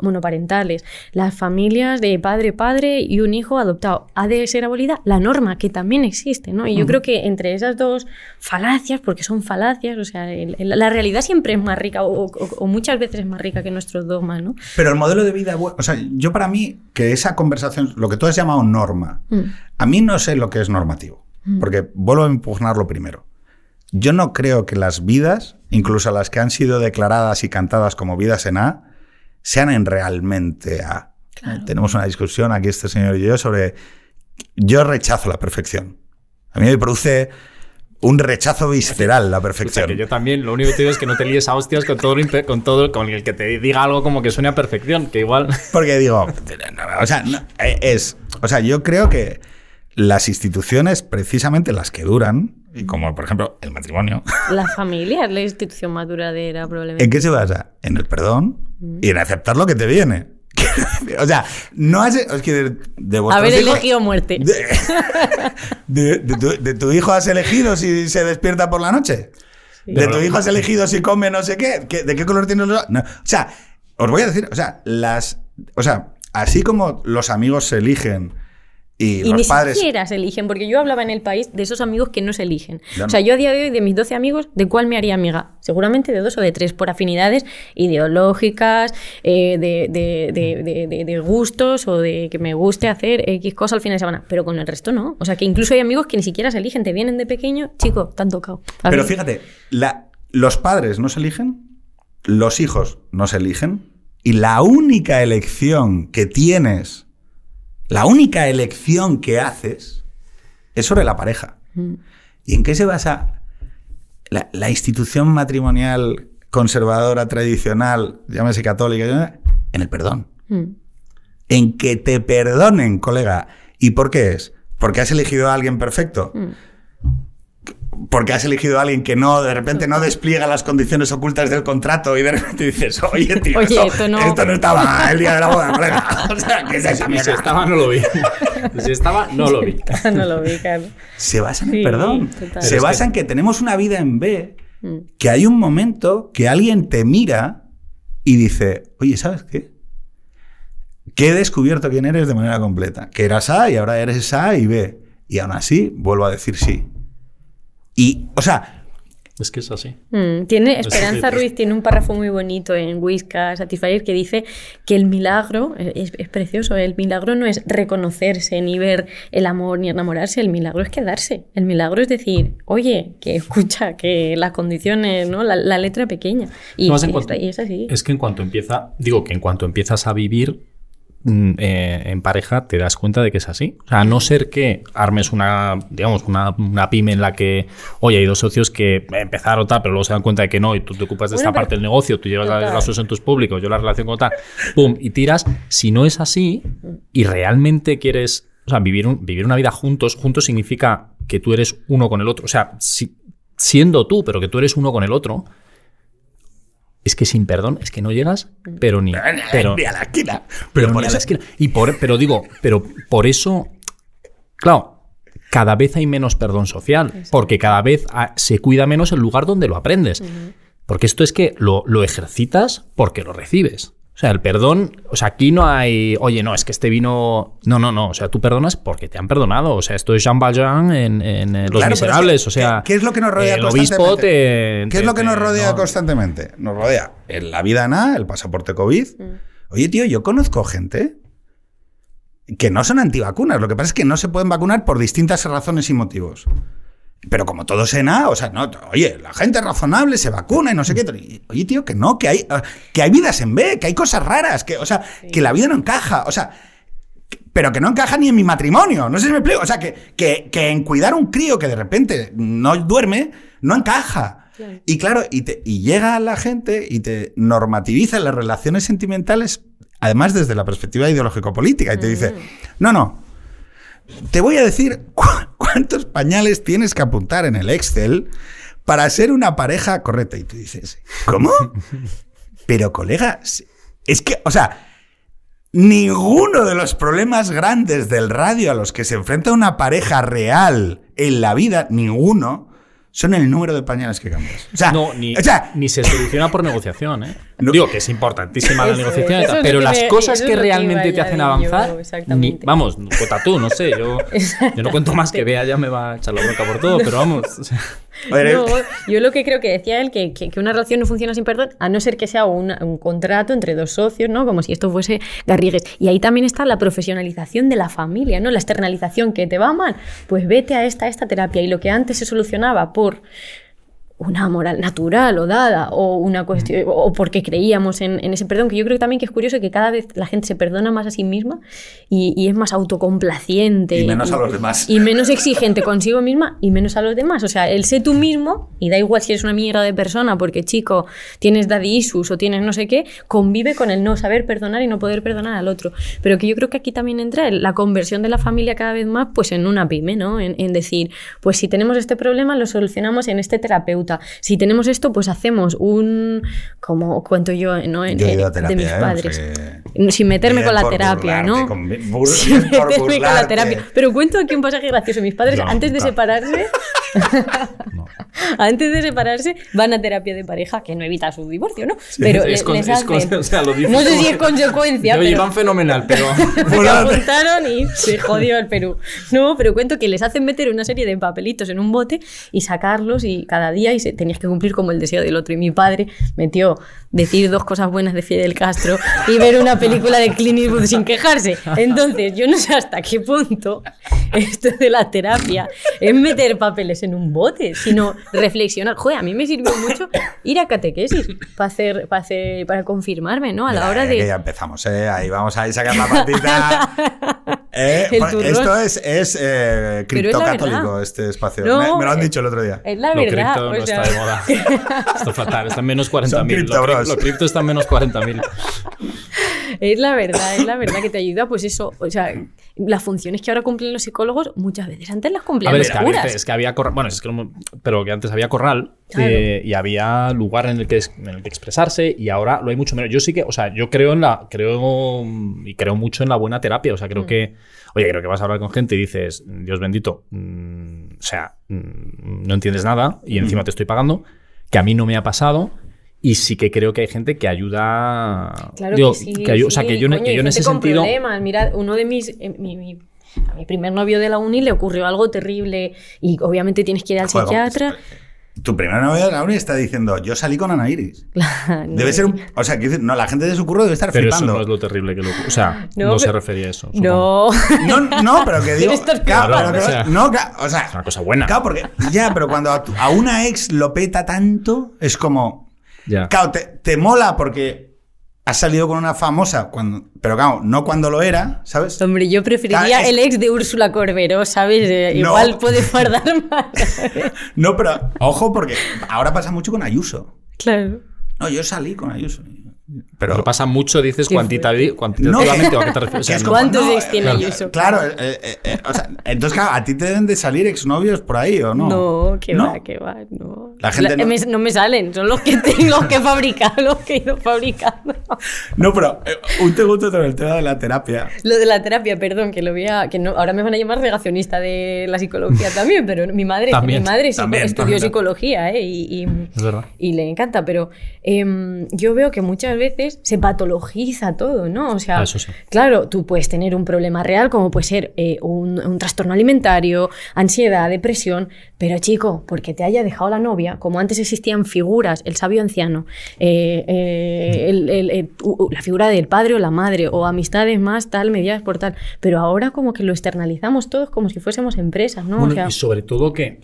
monoparentales, las familias de padre, padre y un hijo adoptado, ha de ser abolida la norma, que también existe, ¿no? Y yo creo que entre esas dos falacias, porque son falacias, o sea, el- el- la realidad siempre es más rica o, o- o muchas veces es más rica que nuestros dogmas, ¿no? Pero el modelo de vida, o sea, yo para mí, que esa conversación, lo que tú has llamado norma, a mí no sé lo que es normativo, porque vuelvo a impugnar lo primero. Yo no creo que las vidas, incluso las que han sido declaradas y cantadas como vidas en A, sean en realmente A. Tenemos una discusión aquí este señor y yo sobre... Yo rechazo la perfección. A mí me produce un rechazo visceral la O sea, perfección. que yo también, lo único que te digo es que no te líes a hostias con todo, con todo, con el que te diga algo como que suene a perfección, que igual... Porque digo, o sea, no, eh, es, o sea, yo creo que las instituciones, precisamente las que duran, y como por ejemplo el matrimonio, La familia es la institución más duradera, probablemente. ¿en qué se basa? En el perdón y en aceptar lo que te viene. o sea, no has, es que de, de Haber hijos- elegido muerte. De, tu, de tu hijo has elegido si se despierta por la noche. De tu hijo has elegido si come no sé qué. ¿Qué- ¿De qué color tiene los ojos? No. O sea, os voy a decir, o sea, las. O sea, así como los amigos se eligen y, Y los ni padres. siquiera se eligen, porque yo hablaba en el país de esos amigos que no se eligen. O sea, yo a día de hoy, de mis 12 amigos, ¿de cuál me haría amiga? Seguramente de dos o de tres, por afinidades ideológicas, eh, de, de- de- de- de- de gustos o de que me guste hacer X cosa al fin de semana. Pero con el resto no. O sea, que incluso hay amigos que ni siquiera se eligen, te vienen de pequeño, chico, te han tocado. A Pero ver. fíjate, la- los padres no se eligen, los hijos no se eligen, y la única elección que tienes, la única elección que haces, es sobre la pareja. ¿Y en qué se basa la, la institución matrimonial conservadora, tradicional, llámese católica? En el perdón. Mm. En que te perdonen, colega. ¿Y por qué es? ¿Porque has elegido a alguien perfecto? Porque has elegido a alguien que no, de repente no despliega las condiciones ocultas del contrato y de repente dices, oye, tío, Oye, esto, esto no- esto no estaba el día de la boda, colega. O sea, ¿qué es esa Si mierda? estaba, no lo vi. Si estaba, no lo vi. no lo vi, claro. Se basa en Sí, el perdón. total. Se basa que- en que tenemos una vida en B, Mm. que hay un momento que alguien te mira y dice, oye, ¿sabes qué? que he descubierto quién eres de manera completa. Que eras A y ahora eres A y B. Y aún así, vuelvo a decir sí. Y, o sea, Es que es así. Mm, tiene Esperanza Ruiz tiene un párrafo muy bonito en Whiskas Satisfyer que dice que el milagro eh, es, es precioso. El milagro no es reconocerse ni ver el amor ni enamorarse. El milagro es quedarse. El milagro es decir, oye, que escucha que las condiciones, no, la, la letra pequeña y, No, es, en y cuanto- está- y es así. es que en cuanto empieza, digo que en cuanto empiezas a vivir eh, en pareja, te das cuenta de que es así. O sea, a no ser que armes una, digamos, una, una pyme en la que, oye, hay dos socios que empezaron tal, pero luego se dan cuenta de que no, y tú te ocupas de Bueno, esta parte del negocio, tú llevas la- Total. los asuntos públicos, yo la relación con tal, pum, y tiras. Si no es así y realmente quieres, o sea, vivir, un- vivir una vida juntos, juntos significa que tú eres uno con el otro. O sea, si- siendo tú, pero que tú eres uno con el otro, es que sin perdón, es que no llegas, pero ni. Pero, Ni a la esquina. pero Pero ni por a la eso- esquina. Y por, pero digo, pero por eso, claro, cada vez hay menos perdón social, porque cada vez se cuida menos el lugar donde lo aprendes. Porque esto es que lo, lo ejercitas porque lo recibes. O sea, el perdón, o sea, aquí no hay, oye, no, es que este vino. No, no, no. O sea, tú perdonas porque te han perdonado. O sea, esto es Jean Valjean en, en, Los Claro, Miserables. es que, o sea, ¿qué, qué es lo que nos rodea el obispo te. ¿Qué es lo que nos rodea no. constantemente? Nos rodea en la vida en A, el pasaporte COVID. Oye, tío, yo conozco gente que no son antivacunas. Lo que pasa es que no se pueden vacunar por distintas razones y motivos. Pero como todos en A, o sea, no, oye, la gente razonable se vacuna y no sé qué. Y, Oye, tío, que no, que hay, ah, que hay vidas en B, que hay cosas raras, que, o sea, que la vida no encaja. O sea, pero que no encaja ni en mi matrimonio. No sé si me explico. O sea, que, que, que en cuidar un crío que de repente no duerme, no encaja. Y claro, y, te- y llega la gente y te normativiza las relaciones sentimentales, además desde la perspectiva ideológico-política, y te dice, no, no, te voy a decir cuántos pañales tienes que apuntar en el Excel para ser una pareja correcta. Y tú dices, ¿cómo? Pero colega, es que, o sea, ninguno de los problemas grandes del radio a los que se enfrenta una pareja real en la vida, ninguno, son el número de pañales que cambias. O sea, No, ni, o sea, ni se soluciona por negociación, ¿eh? No. Digo que es importantísima la Eso negociación, y es, tal, eso es pero las me- cosas eso que realmente te hacen yo, avanzar, ni- vamos, cuenta tú, no sé, yo, yo no cuento más que vea, ya me va a echar la bronca por todo, pero vamos. o sea, oye, No, yo lo que creo que decía él, que, que- que una relación no funciona sin perdón, a no ser que sea una- un contrato entre dos socios, ¿no? Como si esto fuese Garrigues. Y ahí también está la profesionalización de la familia, ¿no? La externalización que te va mal, pues vete a esta, a esta terapia. Y lo que antes se solucionaba por una moral natural o dada o una cuestión o porque creíamos en, en ese perdón que yo creo también que es curioso que cada vez la gente se perdona más a sí misma y, y es más autocomplaciente Y menos a los demás. y menos exigente consigo misma y menos a los demás. O sea el sé tú mismo y da igual si eres una mierda de persona porque chico tienes daddy issues o tienes no sé qué convive con el no saber perdonar y no poder perdonar al otro. Pero que yo creo que aquí también entra la conversión de la familia cada vez más pues en una pyme no en, en decir pues si tenemos este problema lo solucionamos en este terapeuta si tenemos esto pues hacemos un como cuento yo no En- Yo he en- ido a terapia, de mis ¿eh? O padres. Sea sin meterme con la terapia burlarte, no con- bur- sin meterme con la terapia. pero cuento aquí un pasaje gracioso. Mis padres No, antes de nunca. separarse no. antes de separarse van a terapia de pareja que no evita su divorcio no pero es les es hacen- o sea, lo no sé si es consecuencia Yo pero iban fenomenal, pero. se apuntaron y se jodió el Perú. No, pero cuento que les hacen meter una serie de papelitos en un bote y sacarlos y cada día y se, tenías que cumplir como el deseo del otro. Y mi padre metió decir dos cosas buenas de Fidel Castro y ver una película de Clint Eastwood sin quejarse. Entonces, yo no sé hasta qué punto esto de la terapia es meter papeles en un bote, sino reflexionar. Joder, a mí me sirvió mucho ir a catequesis para hacer, para hacer, para confirmarme, ¿no? A la hora que de... ya empezamos, ¿eh? Ahí vamos a ir sacar la patita. Eh, esto es, es eh, es criptocatólico, este espacio. No, me, me lo han eh, dicho el otro día. Es la lo verdad. cripto no sea- está de moda. Está fatal, está en menos 40.000. Son Lo, cripto lo cripto está en menos 40.000. Es la verdad, es la verdad que te ayuda, pues eso, o sea, las funciones que ahora cumplen los psicólogos muchas veces antes las A cumplían ver, los es que, había, curas. es que había corral, bueno, es que no- pero que antes había corral Claro. eh, y había lugar en el, que, en el que expresarse y ahora lo hay mucho menos. Yo sí que, o sea, yo creo en la, creo y creo mucho en la buena terapia, o sea, Mm. creo que, oye, creo que vas a hablar con gente y dices, Dios bendito, mm, o sea, mm, no entiendes nada y encima te estoy pagando, que a mí no me ha pasado Y sí que creo que hay gente que ayuda. Claro digo, que sí. ayu- o sea, que yo, en- coño, que hay yo en ese sentido. problemas. Mira, uno de mis. eh, mi, mi- a mi primer novio de la uni le ocurrió algo terrible y obviamente tienes que ir al Joder, psiquiatra. Tu primera novia de la uni está diciendo, yo salí con Ana Iris. Debe ser un... O sea, no, la gente de su curro debe estar Pero eso flipando. no es lo terrible que lo. O sea, No, no, se refería a eso. No. No, no, pero que digo... Claro, pero que- O sea, no, claro, o sea... Es una cosa buena. Claro, porque... Ya, pero cuando a, tu- a una ex lo peta tanto, es como... Claro, te, te mola porque has salido con una famosa, cuando, pero claro, no cuando lo era, ¿sabes? Hombre, yo preferiría Claro, es- el ex de Úrsula Corberó, ¿sabes? Eh, No. Igual puede fardar más. No, pero ojo, porque ahora pasa mucho con Ayuso. claro. No, yo salí con Ayuso. Pero Pero... pasa mucho, dices cuantitativamente, ¿o a qué te refieres? O sea, es no- como, ¿Cuántos no, ex tiene eh, Ayuso? Claro, eh, eh, eh, o sea, entonces, claro, a ti te deben de salir exnovios por ahí, ¿o no? No, que ¿No? va, que va. No, La gente La- no- me- no me salen, son los que tengo que fabricar, los que he ido fabricando. No, pero eh, un segundo sobre el tema de la terapia. Lo de la terapia, perdón, que lo voy a, que no, ahora me van a llamar negacionista de la psicología también, pero mi madre, También, mi madre sí también, estudió también. psicología, ¿eh? Y, y- Es verdad. y le encanta, pero em, yo veo que muchas veces se patologiza todo, ¿no? O sea, Ah, sí. claro, tú puedes tener un problema real, como puede ser eh, un, un trastorno alimentario, ansiedad, depresión, pero chico, porque te haya dejado la novia, como antes existían figuras, el sabio anciano, eh, eh, el- el- el- u- u- la figura del padre o la madre, o amistades más tal, mediadas por tal, pero ahora como que lo externalizamos todos como si fuésemos empresas, ¿no? Bueno, o sea, y sobre todo que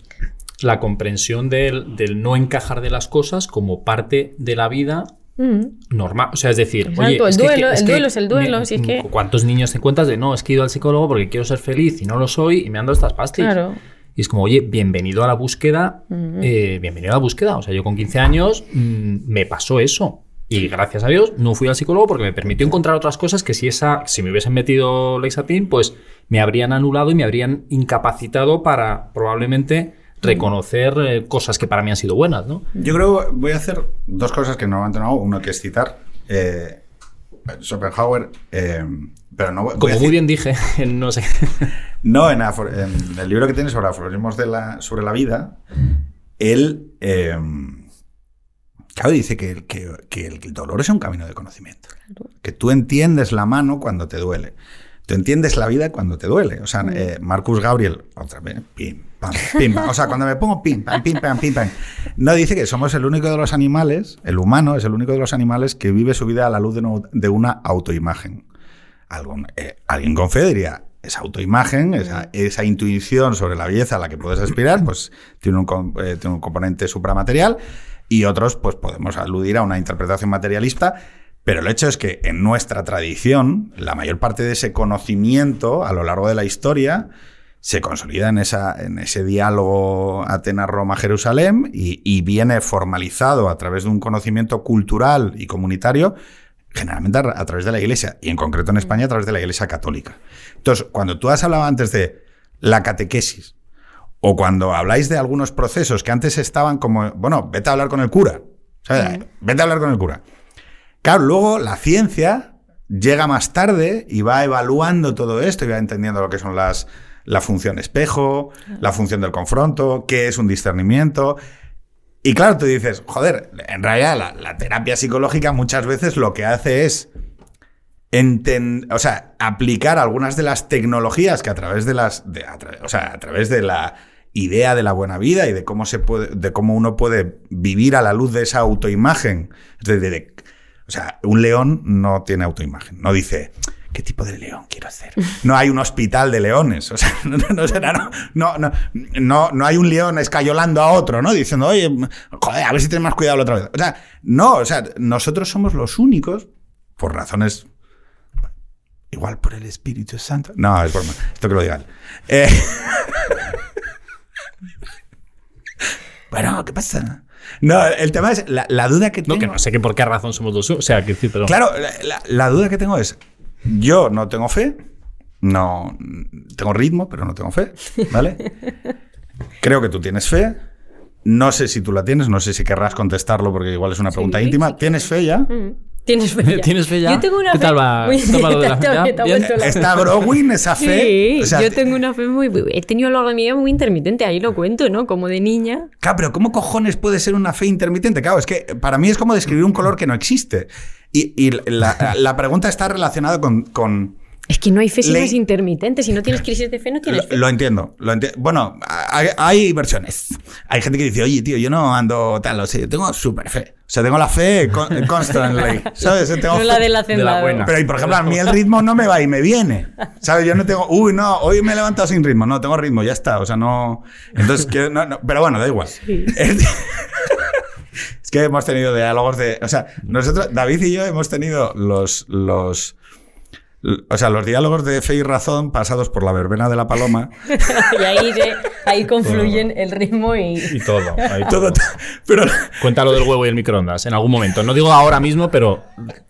la comprensión del, del no encajar de las cosas como parte de la vida normal. O sea, es decir, Exacto, oye, el es que- duelo, es el que duelo es el duelo, si es que- ¿Cuántos niños te encuentras de no, es que he ido al psicólogo porque quiero ser feliz y no lo soy y me ando estas pastillas? Claro. Y es como, oye, bienvenido a la búsqueda, eh, bienvenido a la búsqueda. O sea, yo con 15 años mm, me pasó eso. Y gracias a Dios no fui al psicólogo porque me permitió encontrar otras cosas que si esa, si me hubiesen metido Lexatin, pues me habrían anulado y me habrían incapacitado para probablemente reconocer eh, cosas que para mí han sido buenas, ¿no? Yo creo que voy a hacer dos cosas que normalmente no hago. Uno que es citar. Eh, Schopenhauer, eh, pero no voy a Como muy bien dije, en no sé. No, en, el libro que tiene sobre aforismos de la, sobre la vida, él, eh, claro, dice que, que- que el dolor es un camino de conocimiento. Que tú entiendes la mano cuando te duele. Tú entiendes la vida cuando te duele. O sea, eh, Marcus Gabriel, otra vez, pim, pam, pim, pam. O sea, cuando me pongo pim, pam, pim, pam, pim, pam. No dice que somos el único de los animales, el humano es el único de los animales que vive su vida a la luz de, no- de una autoimagen. Algún- eh, alguien con fe diría, esa autoimagen, esa, esa intuición sobre la belleza a la que puedes aspirar, pues tiene un, eh, tiene un componente supramaterial y otros, pues podemos aludir a una interpretación materialista. Pero el hecho es que en nuestra tradición, la mayor parte de ese conocimiento a lo largo de la historia se consolida en, esa, en ese diálogo Atenas-Roma-Jerusalén y, y viene formalizado a través de un conocimiento cultural y comunitario generalmente a, través de la Iglesia, y en concreto en España a través de la Iglesia católica. Entonces, cuando tú has hablado antes de la catequesis, o cuando habláis de algunos procesos que antes estaban como, bueno, vete a hablar con el cura, ¿sabes? Vete a hablar con el cura. Claro, luego la ciencia llega más tarde y va evaluando todo esto y va entendiendo lo que son las la función espejo, la función del confronto, qué es un discernimiento. Y claro, tú dices, joder, en realidad la, la terapia psicológica muchas veces lo que hace es enten- o sea, aplicar algunas de las tecnologías que a través de las, de- a tra- o sea, a través de la idea de la buena vida y de cómo se puede, de cómo uno puede vivir a la luz de esa autoimagen. De- o sea, un león no tiene autoimagen, no dice qué tipo de león quiero ser. No hay un hospital de leones, o sea, no, no será, no, no, no, hay un león escayolando a otro, ¿no? Diciendo, oye, joder, a ver si tienes más cuidado la otra vez. O sea, no, o sea, nosotros somos los únicos, por razones Igual por el Espíritu Santo. No, es broma. Esto que lo digan. Eh, bueno, ¿qué pasa? No, el tema es la, la duda que tengo. No, que no sé que por qué razón somos los O sea, que pero. Claro, la, duda que tengo es: yo no tengo fe, no tengo ritmo, pero no tengo fe, ¿vale? Creo que tú tienes fe. No sé si tú la tienes, no sé si querrás contestarlo porque igual es una pregunta Sí, íntima. ¿Tienes fe ya? Mm. Tienes fe ya. ¿Tienes fe ya? Yo tengo una ¿Qué fe tal va? muy- ¿Qué tal va lo de la fe? La- Está growing esa fe. Sí, O sea, yo tengo una fe muy... He tenido a lo largo de mi vida muy intermitente, ahí lo cuento, ¿no? Como de niña. Claro, pero ¿cómo cojones puede ser una fe intermitente? Claro, es que para mí es como describir un color que no existe. Y, y la, la pregunta está relacionada con... con- Es que no hay fe si Le- no es intermitente. Si no tienes crisis de fe, no lo, tienes fe. lo entiendo, lo enti- Bueno, hay, hay versiones. Hay gente que dice, oye, tío, yo no ando tal, o sea, yo tengo súper fe. O sea, tengo la fe con- constantly. ¿Sabes? Tengo No la fe- del de la buena. Pero, y por ejemplo, a mí el ritmo no me va y me viene. ¿Sabes? Yo no tengo, uy, no, hoy me he levantado sin ritmo. No, tengo ritmo, ya está. O sea, no. Entonces, que, no, no, pero bueno, da igual. Es, es que hemos tenido diálogos de. O sea, nosotros, David y yo hemos tenido los. los o sea, los diálogos de fe y razón pasados por la verbena de la paloma. y ahí, ahí confluyen el ritmo y... Y todo. ahí Todo, todo. pero Cuéntalo del huevo y el microondas en algún momento. No digo ahora mismo, pero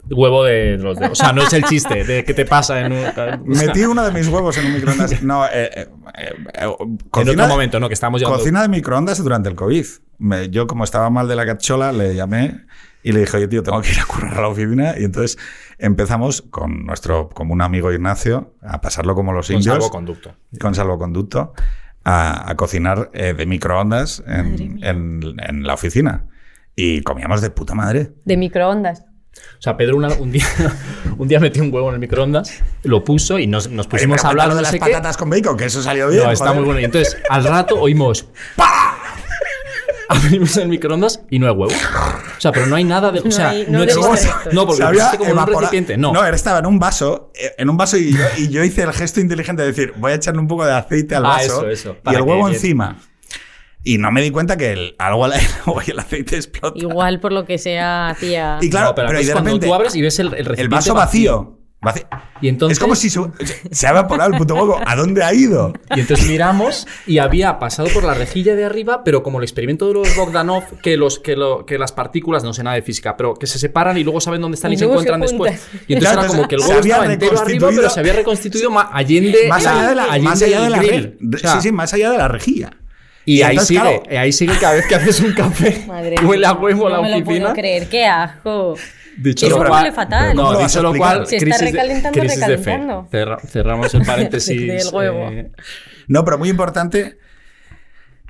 huevo de los de. O sea, no es el chiste de qué te pasa en un. metí uno de mis huevos en un microondas. No, eh, eh, eh, eh, En cocina- otro momento, ¿no? Que estamos llevando. Cocina de microondas durante el COVID. Me- yo, como estaba mal de la cachola, le llamé y le dije, oye, tío, tengo que ir a currar a la oficina. Y entonces empezamos con nuestro común amigo Ignacio a pasarlo como los Con indios. salvoconducto. Con salvoconducto. A, a cocinar eh, de microondas en, en- en la oficina. Y comíamos de puta madre. De microondas. O sea, Pedro una- un, día, un día metió un huevo en el microondas, lo puso y nos, nos Oye, pusimos pero a hablar de no las sé qué. patatas con bacon, que eso salió bien. No, está joder. muy bueno. Y entonces, al rato oímos ¡Pa! Abrimos el microondas y no hay huevo. O sea, pero no hay nada de. O No sea, hay- no, no existe. No, porque Se había existe como en un evapora- recipiente. No. No, él estaba en un vaso, eh, en un vaso y yo, y yo hice el gesto inteligente de decir, voy a echarle un poco de aceite al Ah, vaso eso, eso, y el huevo encima. Y no me di cuenta que el, algo al agua y el aceite explota. Igual por lo que sea hacía... Y claro, No, pero, pero, y es de cuando repente tú abres y ves el, el recipiente el vaso vacío. Vaci- Y entonces, es como si su- se ha evaporado el puto huevo. ¿A dónde ha ido? Y entonces miramos y había pasado por la rejilla de arriba, pero como el experimento de los Bogdanov, que, los, que, lo- que las partículas, no sé nada de física, pero que se separan y luego saben dónde están y, Y se luego se encuentran después. Y entonces Claro, era como que el había estaba entero arriba, pero se había reconstituido ma- allende, Más allá de la, allende más allá de la grill. re- O sea, sí, sí, más allá de la rejilla. Y, Y ahí sigue, claro- ahí sigue cada vez que haces un café. Madre huele a mía, huevo no la me lo oficina. puedo creer, qué asco. Dicho Eso lo huele cual, fatal. ¿Cómo No, dicho lo cual, Se está crisis, recalentando, crisis de fe. recalentando. Cerra- cerramos el paréntesis. Del huevo. eh, No, pero muy importante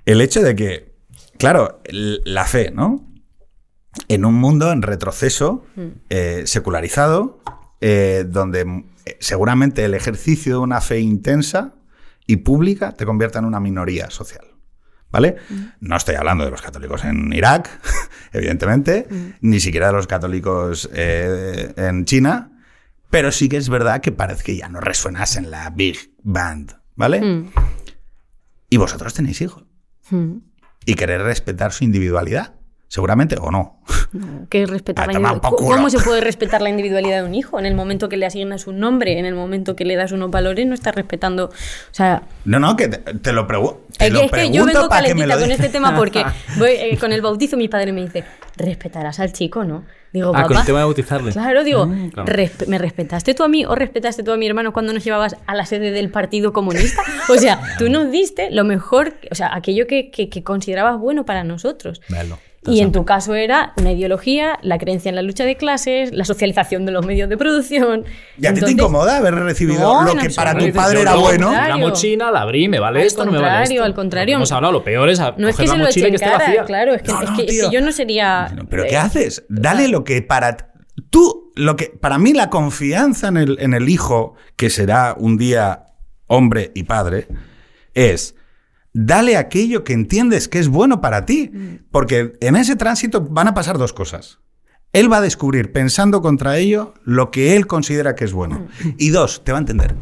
el hecho de que, claro, la fe, ¿no? En un mundo en retroceso, eh, secularizado, eh, donde mm, seguramente el ejercicio de una fe intensa y pública te convierta en una minoría social. ¿Vale? No estoy hablando de los católicos en Irak, evidentemente, ni siquiera de los católicos eh, en China, pero sí que es verdad que parece que ya no resuenas en la Big Band, ¿vale? Mm, Y vosotros tenéis hijos. mm. Y querer respetar su individualidad. Seguramente o no. ¿Qué es respetar la individualidad? ¿Cómo se puede respetar la individualidad de un hijo? En el momento que le asignas un nombre, en el momento que le das unos valores, no estás respetando. O sea, No, no, que te, te lo, pregu- te es que, lo es que yo pregunto vengo que calentita con este tema porque voy, eh, con el bautizo mi padre me dice, respetarás al chico, ¿no? Digo, Ah, con el tema de bautizarle. Claro, digo, Mm, claro. ¿me respetaste tú a mí o respetaste tú a mi hermano cuando nos llevabas a la sede del Partido Comunista? O sea, tú nos diste lo mejor, o sea, aquello que, que- que considerabas bueno para nosotros. Verlo. Y en tu caso era una ideología, la creencia en la lucha de clases, la socialización de los medios de producción. ¿Y a ti te incomoda haber recibido No, lo que para tu padre era no, bueno? La mochila, la abrí, me vale Al esto, no me vale contrario, esto. al contrario. Hemos hablado, lo peor es a No es coger que la se lo mochila eche y que esté vacía. claro, es que, No, es no, que- es que tío. yo no sería... ¿Pero eh, qué haces? Dale lo que para... Tú, lo que... Para mí la confianza en el, en el hijo, que será un día hombre y padre, es... Dale aquello que entiendes que es bueno para ti. Porque en ese tránsito van a pasar dos cosas. Él va a descubrir, pensando contra ello, lo que él considera que es bueno. Y dos, te va a entender.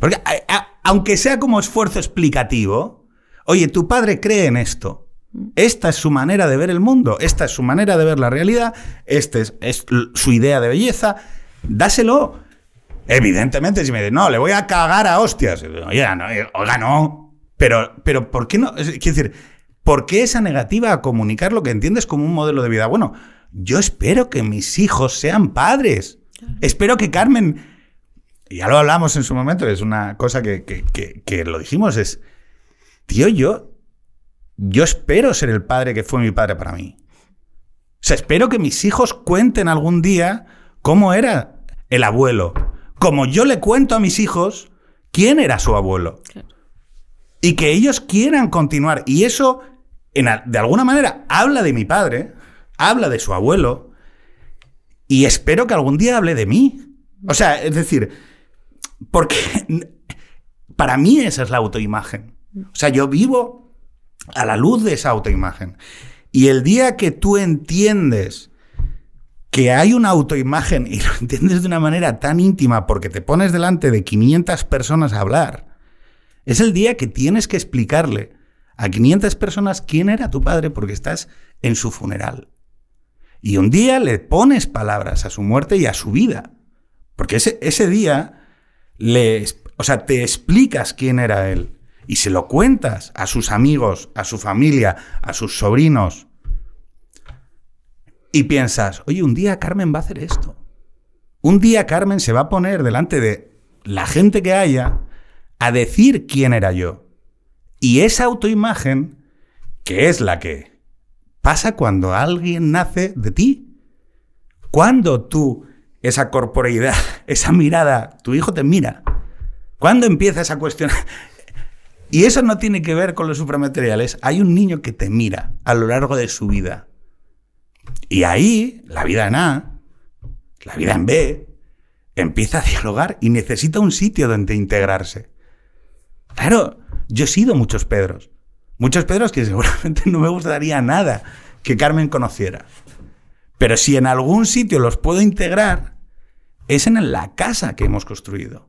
Porque a- a- aunque sea como esfuerzo explicativo, oye, tu padre cree en esto. Esta es su manera de ver el mundo, esta es su manera de ver la realidad, esta es, su idea de belleza. Dáselo. Evidentemente, si me dices, no, le voy a cagar a hostias. Oiga, no, oiga, no. Pero, pero, ¿por qué no? Quiero decir, ¿por qué esa negativa a comunicar lo que entiendes como un modelo de vida? Bueno, yo espero que mis hijos sean padres. Espero que Carmen ya lo hablamos en su momento, es una cosa que, que- que- que lo dijimos, es, tío, yo, yo espero ser el padre que fue mi padre para mí. sea, espero que mis hijos cuenten algún día cómo era el abuelo. Como yo le cuento a mis hijos quién era su abuelo. Y que ellos quieran continuar. Y eso, en de alguna manera, habla de mi padre, habla de su abuelo. Y espero que algún día hable de mí. O sea, es decir, porque para mí esa es la autoimagen. O sea, yo vivo a la luz de esa autoimagen. Y el día que tú entiendes que hay una autoimagen y lo entiendes de una manera tan íntima porque te pones delante de 500 personas a hablar, es el día que tienes que explicarle a 500 personas quién era tu padre porque estás en su funeral. Y un día le pones palabras a su muerte y a su vida. Porque ese, ese día le, o sea, te explicas quién era él y se lo cuentas a sus amigos, a su familia, a sus sobrinos. Y piensas, oye, un día Carmen va a hacer esto. Un día Carmen se va a poner delante de la gente que haya a decir quién era yo. Y esa autoimagen, que es la que pasa cuando alguien nace de ti, cuando tú, esa corporeidad, esa mirada, tu hijo te mira, cuando empiezas a cuestionar... Y eso no tiene que ver con los supramateriales. Hay un niño que te mira a lo largo de su vida. Y ahí, la vida en A, la vida en B, empieza a dialogar y necesita un sitio donde integrarse. Claro, yo he sido muchos Pedros. Muchos Pedros que seguramente no me gustaría nada que Carmen conociera. Pero si en algún sitio los puedo integrar, es en la casa que hemos construido.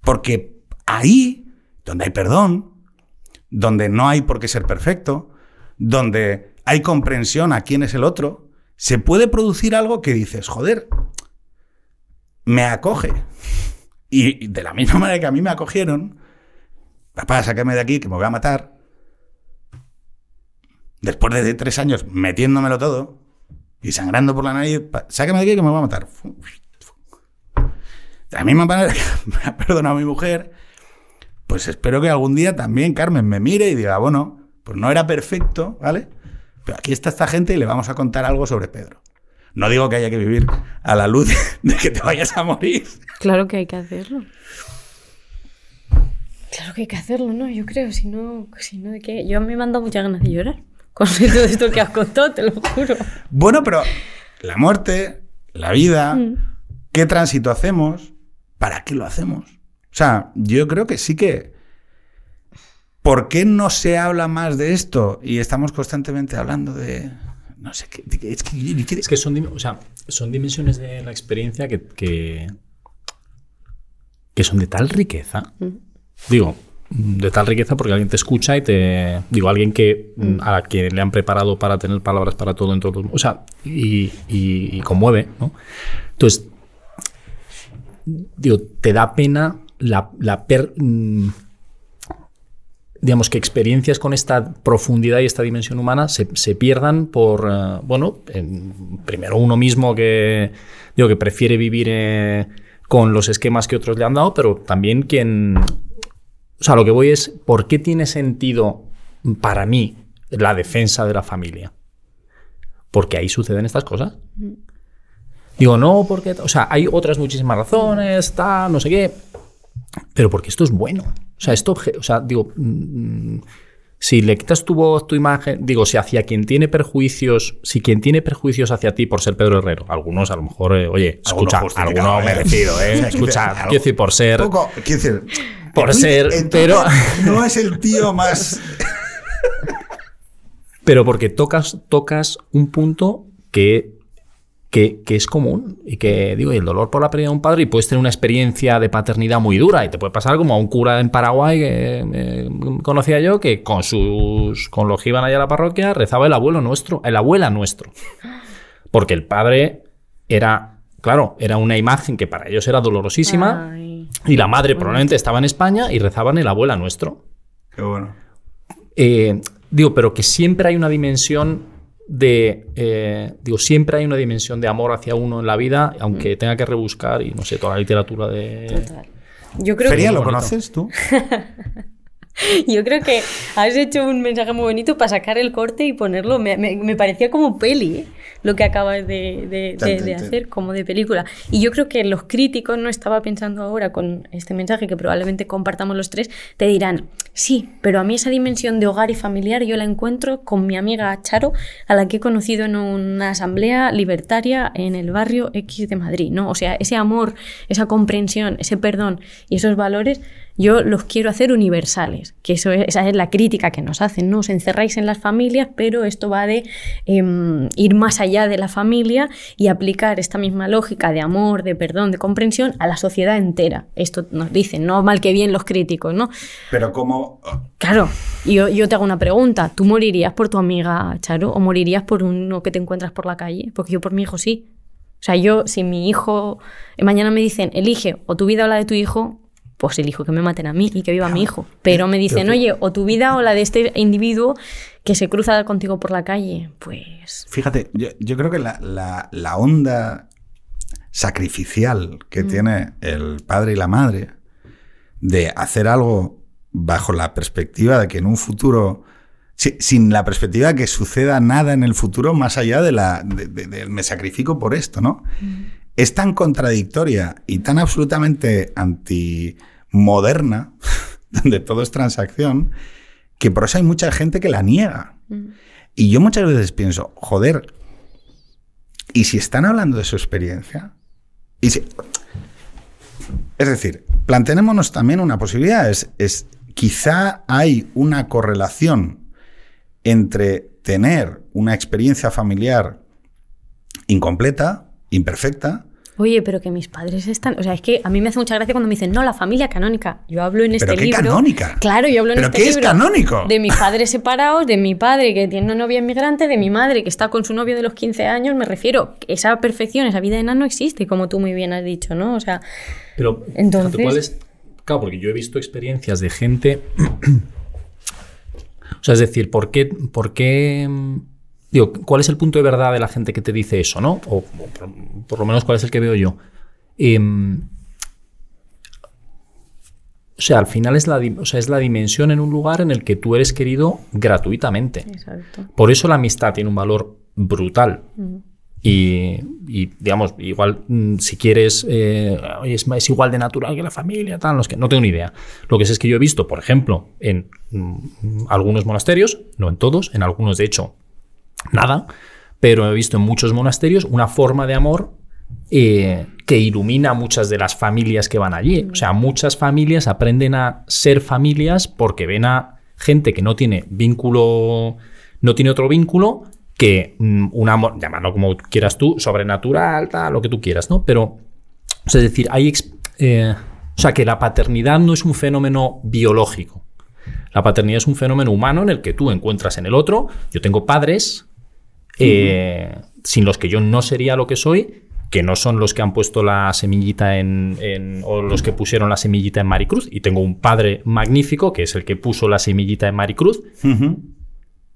Porque ahí, donde hay perdón, donde no hay por qué ser perfecto, donde hay comprensión a quién es el otro, se puede producir algo que dices, joder, me acoge. Y de la misma manera que a mí me acogieron, papá, sácame de aquí, que me voy a matar. Después de tres años metiéndomelo todo y sangrando por la nariz, sácame de aquí que me voy a matar. De la misma manera que me ha perdonado mi mujer, pues espero que algún día también Carmen me mire y diga, bueno, pues no era perfecto, ¿vale? Pero aquí está esta gente y le vamos a contar algo sobre Pedro. No digo que haya que vivir a la luz de que te vayas a morir. Claro que hay que hacerlo. Claro que hay que hacerlo, ¿no? Yo creo, si no, si no, ¿de qué? Yo me he mandado muchas ganas de llorar con todo esto que has contado, te lo juro. Bueno, pero la muerte, la vida, ¿qué tránsito hacemos? ¿Para qué lo hacemos? O sea, yo creo que sí que... ¿Por qué no se habla más de esto? Y estamos constantemente hablando de... No sé qué... Es que, Es que son, o sea, son dimensiones de la experiencia que, que, que son de tal riqueza. Digo, de tal riqueza porque alguien te escucha y te. Digo, alguien que mm, a que le han preparado para tener palabras para todo en todo. O sea, y, y- y conmueve, ¿no? Entonces, digo, te da pena la, la per- mm, digamos que experiencias con esta profundidad y esta dimensión humana se, se pierdan por, eh, bueno, en- primero uno mismo que, digo, que prefiere vivir eh, con los esquemas que otros le han dado, pero también quien... O sea, lo que voy es, ¿por qué tiene sentido para mí la defensa de la familia? Porque ahí suceden estas cosas. Digo, no, porque... O sea, hay otras muchísimas razones, tal, no sé qué. Pero porque esto es bueno. O sea, esto, o sea, digo, mm, si le quitas tu voz, tu imagen, digo, si hacia quien tiene perjuicios, si quien tiene perjuicios hacia ti por ser Pedro Herrero, algunos a lo mejor, eh, oye, escucha, alguno ¿eh? merecido, eh, escucha, quiero decir, por ser, Poco, quiero decir, Por ser, pero- No es el tío más... pero porque tocas, tocas un punto que, que, que es común y que, digo, y el dolor por la pérdida de un padre y puedes tener una experiencia de paternidad muy dura y te puede pasar como a un cura en Paraguay que eh, conocía yo que con sus, con los que iban allá a la parroquia rezaba el abuelo nuestro, el abuela nuestro. Porque el padre era, claro, era una imagen que para ellos era dolorosísima Ay. y la madre probablemente estaba en España y rezaban el abuela nuestro. Qué bueno. Eh, digo, pero que siempre hay una dimensión de. eh, digo, siempre hay una dimensión de amor hacia uno en la vida, aunque tenga que rebuscar y no sé, toda la literatura de. Total. Yo creo Feria, que ¿lo conoces tú? Yo creo que has hecho un mensaje muy bonito para sacar el corte y ponerlo. Me, me- me parecía como peli ¿eh? lo que acabas de, de- hacer, como de película. Y yo creo que los críticos, no estaba pensando ahora con este mensaje que probablemente compartamos los tres, te dirán, sí, pero a mí esa dimensión de hogar y familiar yo la encuentro con mi amiga Charo, a la que he conocido en una asamblea libertaria en el barrio X de Madrid, ¿no? O sea, ese amor, esa comprensión, ese perdón y esos valores, yo los quiero hacer universales, que eso es- esa es la crítica que nos hacen, ¿no? Os encerráis en las familias, pero esto va de em, ir más allá de la familia y aplicar esta misma lógica de amor, de perdón, de comprensión a la sociedad entera. Esto nos dicen, no mal que bien los críticos, ¿no? Pero como... Claro, yo, yo te hago una pregunta. ¿Tú morirías por tu amiga, Charo, o morirías por uno que te encuentras por la calle? Porque yo por mi hijo sí. O sea, yo, si mi hijo, eh, mañana me dicen, elige o tu vida o la de tu hijo, pues elijo que me maten a mí y que viva mi hijo. Pero me dicen, oye, o tu vida o la de este individuo que se cruza contigo por la calle, pues... Fíjate, yo, yo creo que la, la- la onda sacrificial que tiene el padre y la madre de hacer algo bajo la perspectiva de que en un futuro, si- sin la perspectiva de que suceda nada en el futuro más allá de la de- de- del me sacrifico por esto, ¿no? Es tan contradictoria y tan absolutamente antimoderna, donde todo es transacción, que por eso hay mucha gente que la niega. Y yo muchas veces pienso, joder, ¿y si están hablando de su experiencia? Y si- Es decir, planteémonos también una posibilidad, es, es quizá hay una correlación entre tener una experiencia familiar incompleta, imperfecta, Oye, pero que mis padres están... O sea, es que a mí me hace mucha gracia cuando me dicen, no, la familia canónica. Yo hablo en este ¿Pero qué libro... canónica? Claro, yo hablo en ¿Pero este qué es canónico? De mis padres separados, de mi padre que tiene una novia inmigrante, de mi madre que está con su novio de los 15 años. Me refiero, esa perfección, esa vida de no existe, como tú muy bien has dicho, ¿no? O sea, Pero, Entonces- fíjate, ¿cuál es? Claro, porque yo he visto experiencias de gente. o sea, es decir, ¿por qué, por qué. Mm, Digo, ¿cuál es el punto de verdad de la gente que te dice eso, no? O, o por, por lo menos, ¿cuál es el que veo yo? Em, o sea, al final es la, o sea, es la dimensión en un lugar en el que tú eres querido gratuitamente. exacto. Por eso la amistad tiene un valor brutal. Y, y, digamos, igual mm, si quieres, eh, es, es igual de natural que la familia, tal, no, es que, no tengo ni idea. Lo que sé es que yo he visto, por ejemplo, en mm, algunos monasterios, no en todos, en algunos de hecho, nada, pero he visto en muchos monasterios una forma de amor eh, que ilumina a muchas de las familias que van allí. O sea, muchas familias aprenden a ser familias porque ven a gente que no tiene vínculo, no tiene otro vínculo que mm, un amor, llámalo como quieras tú, sobrenatural, tal, lo que tú quieras, ¿no? Pero, es decir, hay... eh, o sea, que la paternidad no es un fenómeno biológico. La paternidad es un fenómeno humano en el que tú encuentras en el otro. Yo tengo padres eh, sin los que yo no sería lo que soy, que no son los que han puesto la semillita en, en- o los que pusieron la semillita en Maricruz. Y tengo un padre magnífico, que es el que puso la semillita en Maricruz.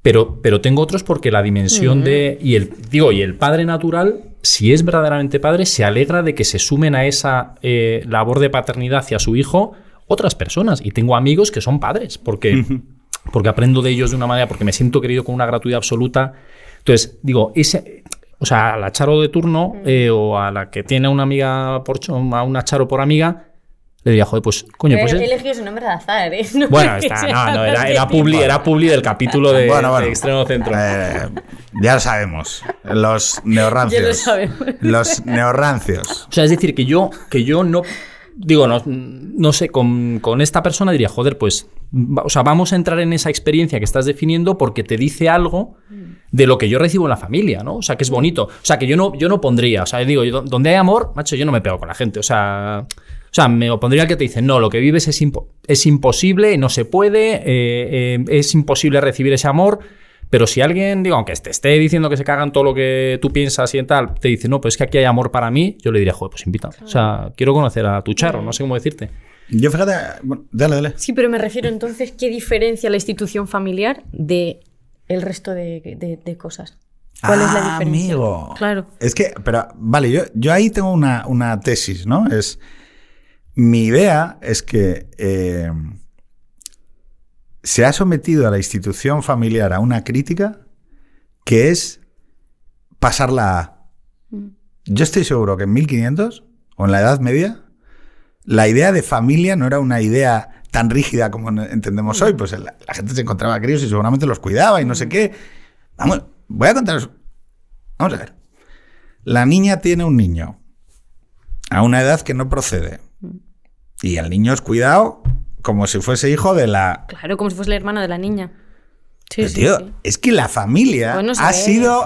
Pero, pero tengo otros porque la dimensión de. Y el, digo, y el padre natural, si es verdaderamente padre, se alegra de que se sumen a esa eh, labor de paternidad hacia su hijo otras personas. Y tengo amigos que son padres, porque, porque aprendo de ellos de una manera, porque me siento querido con una gratuidad absoluta. Entonces, digo, ese. O sea, a la charo de turno eh, o a la que tiene una amiga por cho- a una charo por amiga, le diría, joder, pues, coño, pues. He es- elegido su nombre de azar, ¿eh? No bueno, está, no, no, era, era, publi, era publi del capítulo de, Bueno, bueno. de Extremo Centro. Eh, ya lo sabemos. Los neorrancios. Ya lo sabemos. Los neorrancios. O sea, es decir, que yo, que yo no. Digo, no, no sé, con, con esta persona diría, joder, pues. O sea, vamos a entrar en esa experiencia que estás definiendo porque te dice algo de lo que yo recibo en la familia, ¿no? O sea, que es bonito. O sea, que yo no, yo no pondría. O sea, digo, yo- donde hay amor, macho, yo no me pego con la gente. O sea. O sea, me opondría al que te dice, no, lo que vives es, es imposible, no se puede, eh, eh, es imposible recibir ese amor. Pero si alguien, digo, aunque te esté diciendo que se cagan todo lo que tú piensas y tal, te dice, no, pues es que aquí hay amor para mí, yo le diría, joder, pues invita. O sea, quiero conocer a tu charo, no sé cómo decirte. Yo fíjate, bueno, dale, dale. Sí, pero me refiero entonces, ¿qué diferencia la institución familiar de el resto de, de- de cosas? ¿Cuál es la Ah, diferencia? amigo. Claro. Es que, pero, vale, yo, yo ahí tengo una, una tesis, ¿no? Es. Mi idea es que. eh, se ha sometido a la institución familiar a una crítica que es pasarla a... Yo estoy seguro que en 1500 o en la Edad Media, la idea de familia no era una idea tan rígida como entendemos hoy. Pues la, la gente se encontraba críos y seguramente los cuidaba y no sé qué. Vamos, voy a contaros. Vamos a ver. La niña tiene un niño a una edad que no procede. Y el niño es cuidado como si fuese hijo de la... Claro, como si fuese la hermana de la niña. Sí, Pero, sí, tío, sí. es que la familia Bueno, ha sido...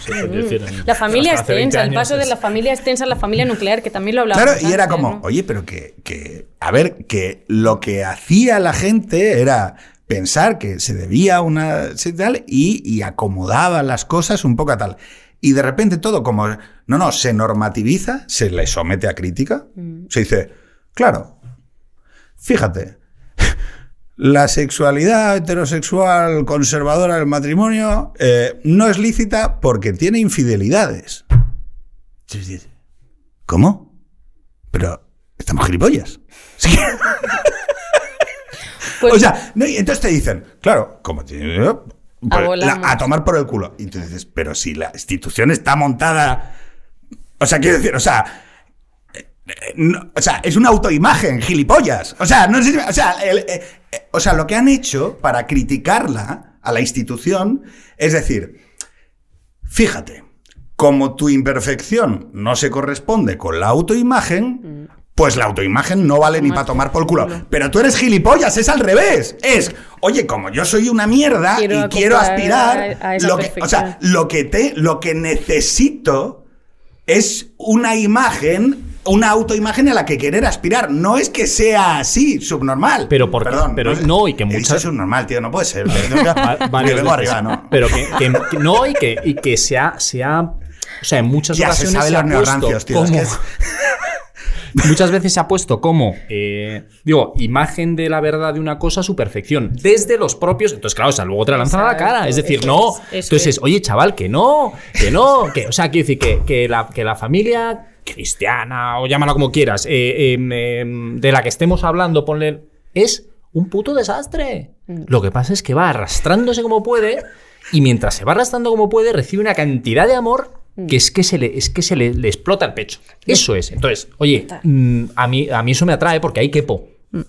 sí. La familia Hasta hace 20 extensa, el paso de la familia extensa a la familia nuclear, que también lo hablábamos. Claro, y era antes, como, ¿no? oye, pero que, que, a ver, que lo que hacía la gente era pensar que se debía a una tal y, y acomodaba las cosas un poco a tal. Y de repente todo como, no, no, se normativiza, se le somete a crítica, se dice, claro, fíjate, la sexualidad heterosexual conservadora del matrimonio eh, no es lícita porque tiene infidelidades. ¿Cómo? Pero estamos gilipollas. Sí. Pues- o sea, no, y entonces te dicen, claro, como pues, la- a tomar por el culo. Y tú dices, pero si la institución está montada. O sea, quiero decir, o sea. No- o sea, es una autoimagen, gilipollas. O sea, no sé si- o sea, el- eh, eh, o sea, lo que han hecho para criticarla a la institución es decir, fíjate, como tu imperfección no se corresponde con la autoimagen, pues la autoimagen no vale ni para tomar por culo. Pero tú eres gilipollas, es al revés. Es, oye, como yo soy una mierda Quiero y quiero aspirar, a- a esa lo que, o sea, lo que te, lo que necesito es una imagen, una autoimagen a la que querer aspirar. No es que sea así, subnormal. Pero porque- Perdón, pero no, y que muchas- subnormal, tío, no puede ser. Veces. arriba, ¿no? Pero que, que- que no, y que, y que se ha, se ha- O sea, en muchas Ya se ocasiones sabe se ha los neorrancios, puesto tío. es como. que es- Muchas veces se ha puesto como, eh, digo, imagen de la verdad de una cosa a su perfección. Desde los propios. Entonces, claro, o sea, luego te la lanzan a la cara. Es decir, no. es, entonces, es. oye, chaval, que no, que no. Que, o sea, quiero decir que, que la, que la familia cristiana, o llámala como quieras, eh, em, em, de la que estemos hablando, ponle. Es un puto desastre. Mm. Lo que pasa es que va arrastrándose como puede. Y mientras se va arrastrando como puede, recibe una cantidad de amor Mm. que es que se le, es que se le, le explota el pecho. Eso es. Entonces, oye, mm, a, mí, a mí eso me atrae porque ahí quepo. Mm.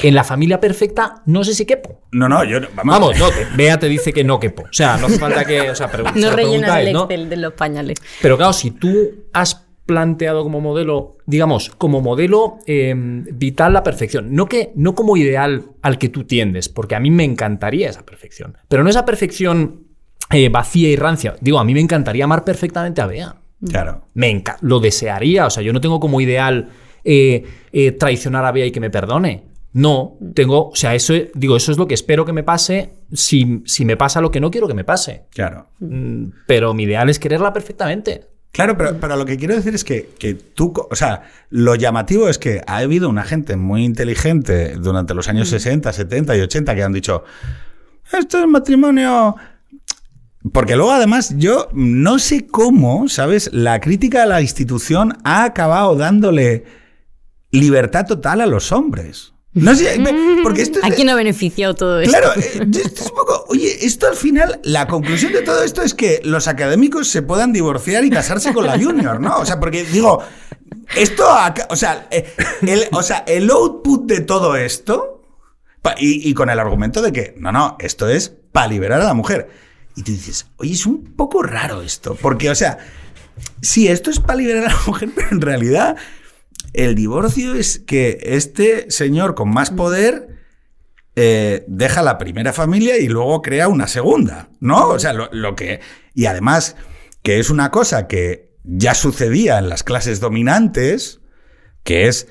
En la familia perfecta, no sé si quepo. No, no, yo. no- Vamos, Vamos, no, que Bea te dice que no quepo. O sea, no hace falta que. O sea, pregun- No rellenas el ¿no? Excel de los pañales. Pero claro, si tú has planteado como modelo, digamos, como modelo eh, vital la perfección, no, que, no como ideal al que tú tiendes, porque a mí me encantaría esa perfección, pero no esa perfección eh, vacía y rancia. Digo, a mí me encantaría amar perfectamente a Bea. Claro. Me lo desearía, o sea, yo no tengo como ideal eh, eh, traicionar a Bea y que me perdone. No, tengo, o sea, eso, digo, eso es lo que espero que me pase si, si me pasa lo que no quiero que me pase. Claro. Mm, Pero mi ideal es quererla perfectamente. Claro, pero, pero lo que quiero decir es que, que tú, o sea, lo llamativo es que ha habido una gente muy inteligente durante los años 60, 70 y 80 que han dicho, esto es matrimonio... Porque luego además yo no sé cómo, ¿sabes? La crítica a la institución ha acabado dándole libertad total a los hombres. No sé, porque esto es... ¿A quién ha beneficiado todo esto? Claro, eh, esto es un poco. Oye, esto al final, la conclusión de todo esto es que los académicos se puedan divorciar y casarse con la junior, ¿no? O sea, porque digo, esto, o sea, eh, el, o sea, el output de todo esto, y, y con el argumento de que, no, no, esto es para liberar a la mujer. Y tú dices, oye, es un poco raro esto, porque, o sea, sí, esto es para liberar a la mujer, pero en realidad el divorcio es que este señor con más poder eh, deja la primera familia y luego crea una segunda, ¿no? O sea, lo, lo que... Y además, que es una cosa que ya sucedía en las clases dominantes, que es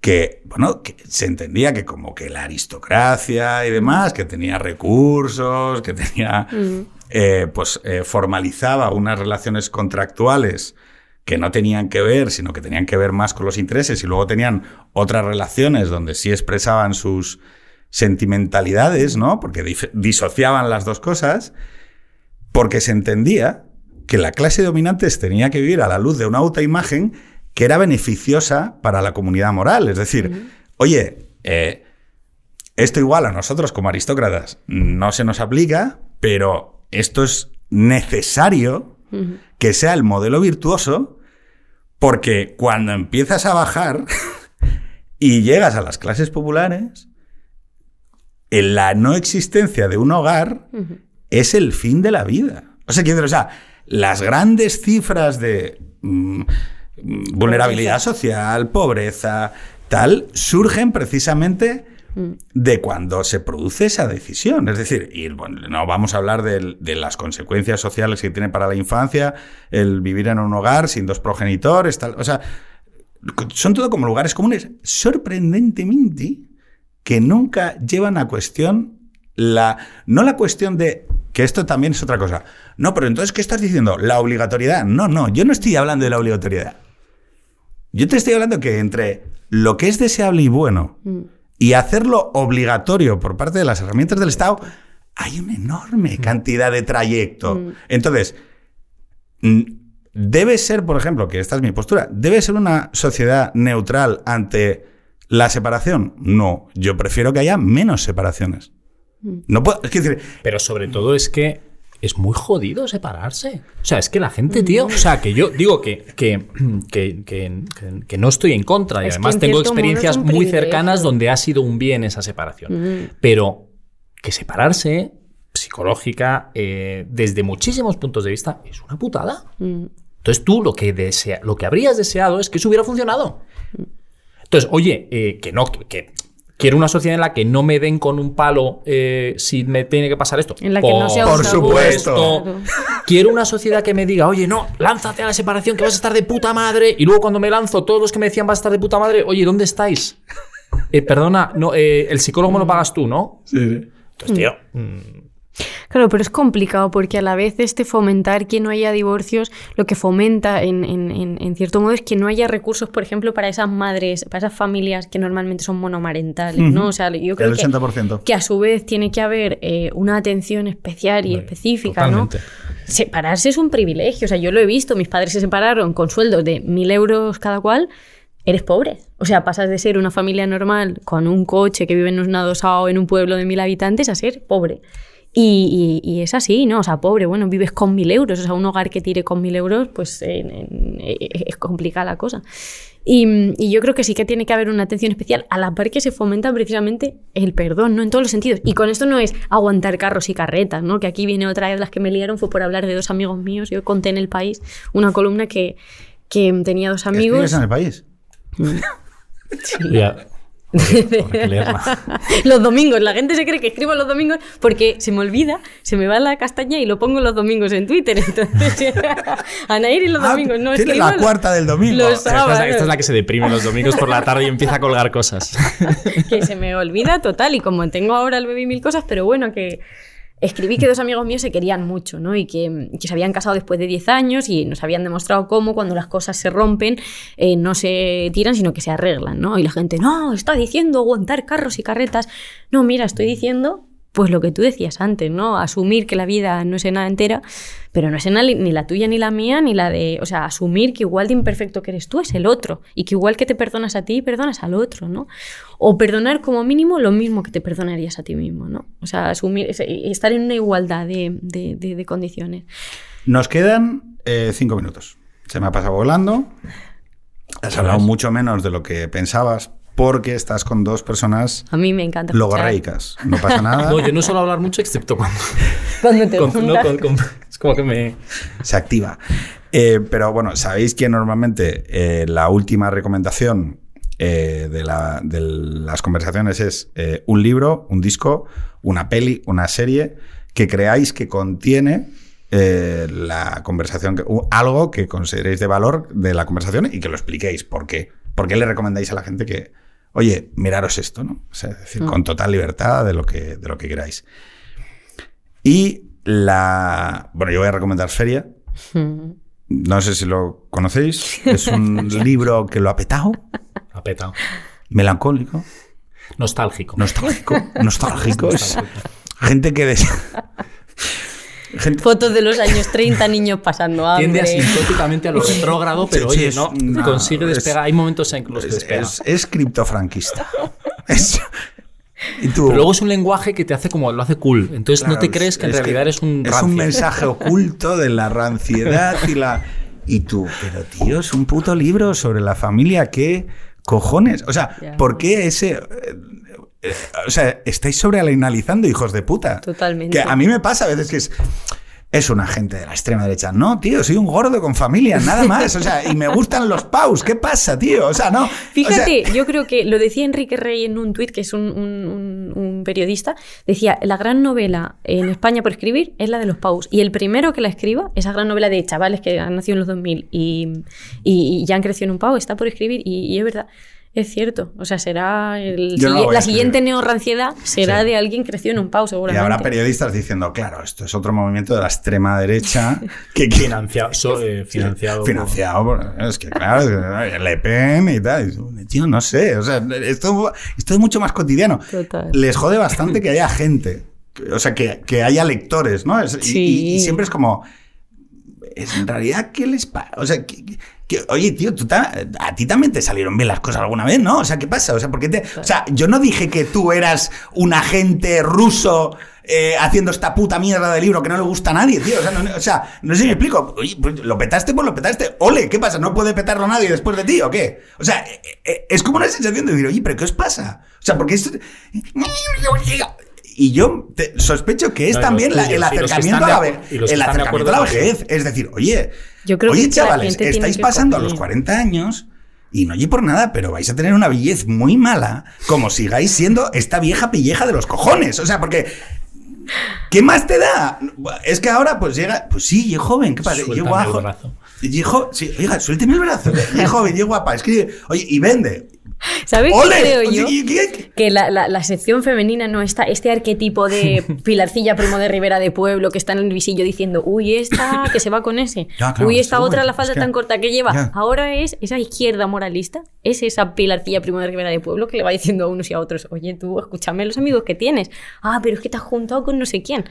que, bueno, que se entendía que como que la aristocracia y demás, que tenía recursos, que tenía, eh, pues eh, formalizaba unas relaciones contractuales que no tenían que ver, sino que tenían que ver más con los intereses y luego tenían otras relaciones donde sí expresaban sus sentimentalidades, ¿no? Porque disociaban las dos cosas, porque se entendía que la clase dominante tenía que vivir a la luz de una autoimagen que era beneficiosa para la comunidad moral. Es decir, oye, eh, Esto igual a nosotros como aristócratas no se nos aplica, pero esto es necesario que sea el modelo virtuoso porque cuando empiezas a bajar y llegas a las clases populares, en la no existencia de un hogar es el fin de la vida. O sea, quiero decir, o sea, las grandes cifras de mm, vulnerabilidad social, pobreza, tal, surgen precisamente de cuando se produce esa decisión. Es decir, y bueno, no vamos a hablar de, de, las consecuencias sociales que tiene para la infancia el vivir en un hogar sin dos progenitores, tal. O sea, son todo como lugares comunes, sorprendentemente, que nunca llevan a cuestión la. No la cuestión de. Que esto también es otra cosa. No, pero entonces, ¿qué estás diciendo? La obligatoriedad. No, no, yo no estoy hablando de la obligatoriedad. Yo te estoy hablando que entre lo que es deseable y bueno mm. Y hacerlo obligatorio por parte de las herramientas del Estado, hay una enorme mm. cantidad de trayecto. Mm. Entonces, debe ser, por ejemplo, que esta es mi postura, debe ser una sociedad neutral ante la separación. No, yo prefiero que haya menos separaciones. No puedo, es decir, pero sobre todo es que es muy jodido separarse. O sea, es que la gente, tío, o sea, que yo digo que, que, que, no estoy en contra y además tengo experiencias muy cercanas donde ha sido un bien esa separación. Pero que separarse psicológica eh, desde muchísimos puntos de vista es una putada. Entonces tú lo que, desea, lo que habrías deseado es que eso hubiera funcionado. Entonces, oye, eh, que no, que, Quiero una sociedad en la que no me den con un palo eh, si me tiene que pasar esto. En la que por, no sea Por supuesto. Quiero una sociedad que me diga, oye, no, lánzate a la separación que vas a estar de puta madre. Y luego cuando me lanzo, todos los que me decían vas a estar de puta madre, oye, ¿dónde estáis? Eh, perdona, no, eh, el psicólogo me lo pagas tú, ¿no? Sí, sí. Entonces, tío. Mm, Claro, pero es complicado porque a la vez este fomentar que no haya divorcios, lo que fomenta en, en, cierto modo es que no haya recursos, por ejemplo, para esas madres, para esas familias que normalmente son monomarentales, ¿no? O sea, yo creo que, que, a su vez tiene que haber eh, una atención especial y específica, ¿no? Separarse es un privilegio, o sea, yo lo he visto, mis padres se separaron con sueldos de mil euros cada cual eres pobre. O sea, pasas de ser una familia normal con un coche que vive en un adosado en un pueblo de mil habitantes a ser pobre. Y, es así, ¿no? O sea, pobre, bueno, vives con mil euros, o sea, un hogar que tire con mil euros, pues es complicada la cosa. Y, yo creo que sí que tiene que haber una atención especial a la par que se fomenta precisamente el perdón, ¿no? En todos los sentidos. Y con esto no es aguantar carros y carretas, ¿no? Que aquí viene otra de las que me liaron, fue por hablar de dos amigos míos. Yo conté en El País una columna que, que tenía dos amigos. en El País? Mm. Sí. los domingos, la gente se cree que escribo los domingos porque se me olvida, se me va la castaña y lo pongo los domingos en Twitter. Entonces, Anair y los ah, domingos no Tiene la cuarta del domingo. Esta es, la, que se deprime los domingos por la tarde y empieza a colgar cosas. que se me olvida total y como tengo ahora el bebé mil cosas, pero bueno, que escribí que dos amigos míos se querían mucho, ¿no? Y que, se habían casado después de 10 años y nos habían demostrado cómo cuando las cosas se rompen eh, no se tiran, sino que se arreglan, ¿no? Y la gente, no, está diciendo aguantar carros y carretas. No, mira, estoy diciendo pues lo que tú decías antes, ¿no? Asumir que la vida no es nada entera, pero no es nada ni la tuya ni la mía, ni la de, o sea, asumir que igual de imperfecto que eres tú es el otro y que igual que te perdonas a ti, perdonas al otro, ¿no? O perdonar como mínimo lo mismo que te perdonarías a ti mismo, ¿no? O sea, asumir, estar en una igualdad de, condiciones. Nos quedan eh, cinco minutos. Se me ha pasado volando. Has hablado mucho menos de lo que pensabas, porque estás con dos personas a mí me encanta logorreicas. No pasa nada. No, yo no suelo hablar mucho excepto cuando... Cuando te Es como que me... Se activa. Eh, pero bueno, sabéis que normalmente eh, la última recomendación eh, de, las conversaciones es un libro, un disco, una peli, una serie que creáis que contiene la conversación, algo que consideréis de valor de la conversación y que lo expliquéis. ¿Por qué? ¿Por qué le recomendáis a la gente que, oye, miraros esto, ¿no? es decir, con mm. total libertad de lo que, de lo que queráis. Y la. Bueno, yo voy a recomendar Feria. Mm. No sé si lo conocéis. Es un libro que lo ha petado. Ha petado. Melancólico. Nostálgico. Nostálgico. Nostálgico. gente que. Fotos de los años 30, niños pasando hambre. Tiende asintóticamente a lo retrógrado, pero oye, no, consigue despegar. Hay momentos en los que despega. Es, es criptofranquista. es, Y tú, Pero luego es un lenguaje que te hace como, lo hace cool. Entonces no te crees que en es realidad eres un Es rancio. un mensaje oculto de la ranciedad y la. Y tú, pero tío, es un puto libro sobre la familia, ¿qué cojones? O sea, Ya. ¿por qué ese.? Eh, o sea, estáis sobreanalizando, hijos de puta. Totalmente. Que a mí me pasa a veces que es. Es un agente de la extrema derecha. No, tío, soy un gordo con familia, nada más. O sea, y me gustan los paus. ¿Qué pasa, tío? O sea, no. o sea, Fíjate, yo creo que lo decía Enrique Rey en un tuit, que es un, un- un- un periodista, decía, la gran novela en España por escribir es la de los Paus. Y el primero que la escriba, esa gran novela de chavales que han nacido en los 2000 y, y- y ya han crecido en un Pau, está por escribir. Y, y es verdad, es cierto. O sea, será el no la escribir. siguiente neorranciedad será Sí. de alguien que creció en un Pau, y seguramente. habrá periodistas diciendo, claro, esto es otro movimiento de la extrema derecha que, Financiado, so- eh, financiado, por- Financiado por- Es que, claro, Le Pen y tal. Y Tío, no sé. O sea, esto, esto es mucho más cotidiano. Total. Les jode bastante que haya gente. O sea, que, que haya lectores, ¿no? Es- y- Sí. y, y siempre es como. Es en realidad, ¿qué les pasa? O sea, que, que- oye, tío, tú ta- a ti también te salieron bien las cosas alguna vez, ¿no? O sea, ¿qué pasa? O sea, ¿por qué te.? O sea, yo no dije que tú eras un agente ruso eh, haciendo esta puta mierda de libro que no le gusta a nadie, tío. O sea, no, o sea, no sé si me explico. Oye, pues lo petaste, pues lo petaste. Ole, ¿qué pasa? ¿No puede petarlo nadie después de ti o qué? O sea, eh, eh, es como una sensación de decir, oye, ¿pero qué os pasa? O sea, porque esto. Y yo te- sospecho que es No, también la- el acercamiento a la, el acercamiento a la vejez. Es decir, oye, Yo creo oye, que la chavales, estáis pasando a los 40 años y no oye por nada, pero vais a tener una vejez muy mala, como sigáis siendo esta vieja pilleja de los cojones. O sea, porque. ¿Qué más te da? Es que ahora, pues llega. Pues sí, yo joven, ¿qué pasa? Yo Suéltame guajo. el brazo. Y jo- sí, oiga, suélteme el brazo. Joven, yo guapa, escribe. Oye, y vende. ¿Sabes qué ¡Ole! creo Oye, yo? ¿y qué- que la, la- la sección femenina no está este arquetipo de Pilarcilla Primo de Rivera de Pueblo que está en el visillo diciendo uy esta que se va con ese Ya, claro, uy esta seguro, otra la es falda que- tan corta que lleva Ya. ahora es esa izquierda moralista es esa Pilarcilla Primo de Rivera de Pueblo que le va diciendo a unos y a otros oye tú escúchame los amigos que tienes ah pero es que te has juntado con no sé quién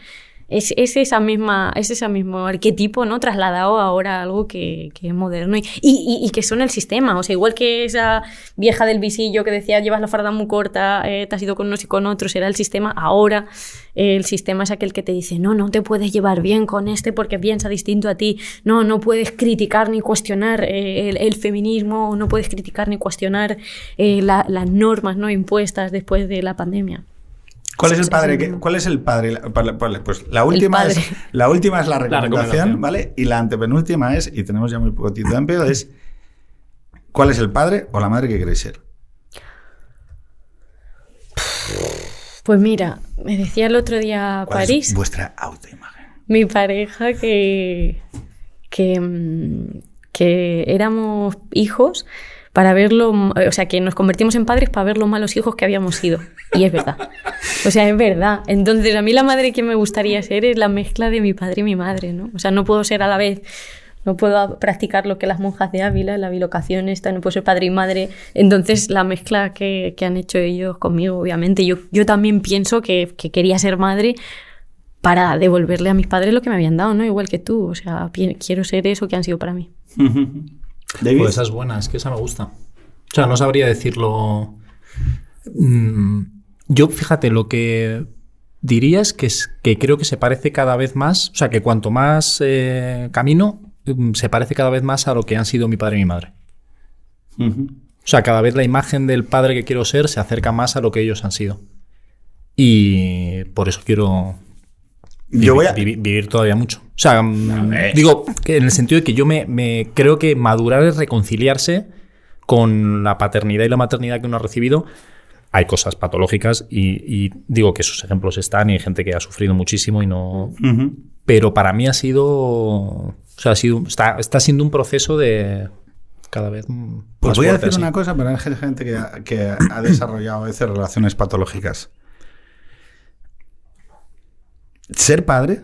es, es esa misma, es ese mismo arquetipo, ¿no? Trasladado ahora a algo que, que es moderno y, y- y que son el sistema. O sea, igual que esa vieja del visillo que decía llevas la farda muy corta, eh, te has ido con unos y con otros, era el sistema. Ahora eh, el sistema es aquel que te dice, no, no te puedes llevar bien con este porque piensa distinto a ti. No, no puedes criticar ni cuestionar eh, el, feminismo, no puedes criticar ni cuestionar la- las normas no impuestas después de la pandemia. ¿Cuál es el padre? que-. ¿Cuál es el padre? Pues la última, padre. es, la última es la recomendación, recomendación. ¿vale? Y la antepenúltima es, y tenemos ya muy poco tiempo, es ¿cuál es el padre o la madre que queréis ser? Pues mira, me decía el otro día ¿Cuál París. es vuestra autoimagen? mi pareja que, que, mm, que éramos hijos para ver lo, o sea, que nos convertimos en padres para ver los malos hijos que habíamos sido. Y es verdad. O sea, es verdad. Entonces, a mí la madre que me gustaría ser es la mezcla de mi padre y mi madre, ¿no? O sea, no puedo ser a la vez, no puedo practicar lo que las monjas de Ávila, la bilocación esta, no puedo ser padre y madre. Entonces, la mezcla que, que han hecho ellos conmigo, obviamente. Yo, yo también pienso que, que quería ser madre para devolverle a mis padres lo que me habían dado, ¿no? Igual que tú. O sea, quiero ser eso que han sido para mí. David. Pues esa es buena, es que esa me gusta. O sea, no sabría decirlo. Mm, Yo, fíjate, lo que diría es que, es que creo que se parece cada vez más, o sea, que cuanto más eh, camino, mm, se parece cada vez más a lo que han sido mi padre y mi madre. O sea, cada vez la imagen del padre que quiero ser se acerca más a lo que ellos han sido. Y por eso quiero Yo voy a... vivi- vivir todavía mucho. O sea, mm, digo, que en el sentido de que yo me, me creo que madurar es reconciliarse con la paternidad y la maternidad que uno ha recibido. Hay cosas patológicas y, y digo que esos ejemplos están y hay gente que ha sufrido muchísimo y no... Pero para mí ha sido... O sea, ha sido, está, está siendo un proceso de cada vez... Pues voy a decir así. una cosa, pero hay gente que, ha- que ha desarrollado a veces relaciones patológicas. Ser padre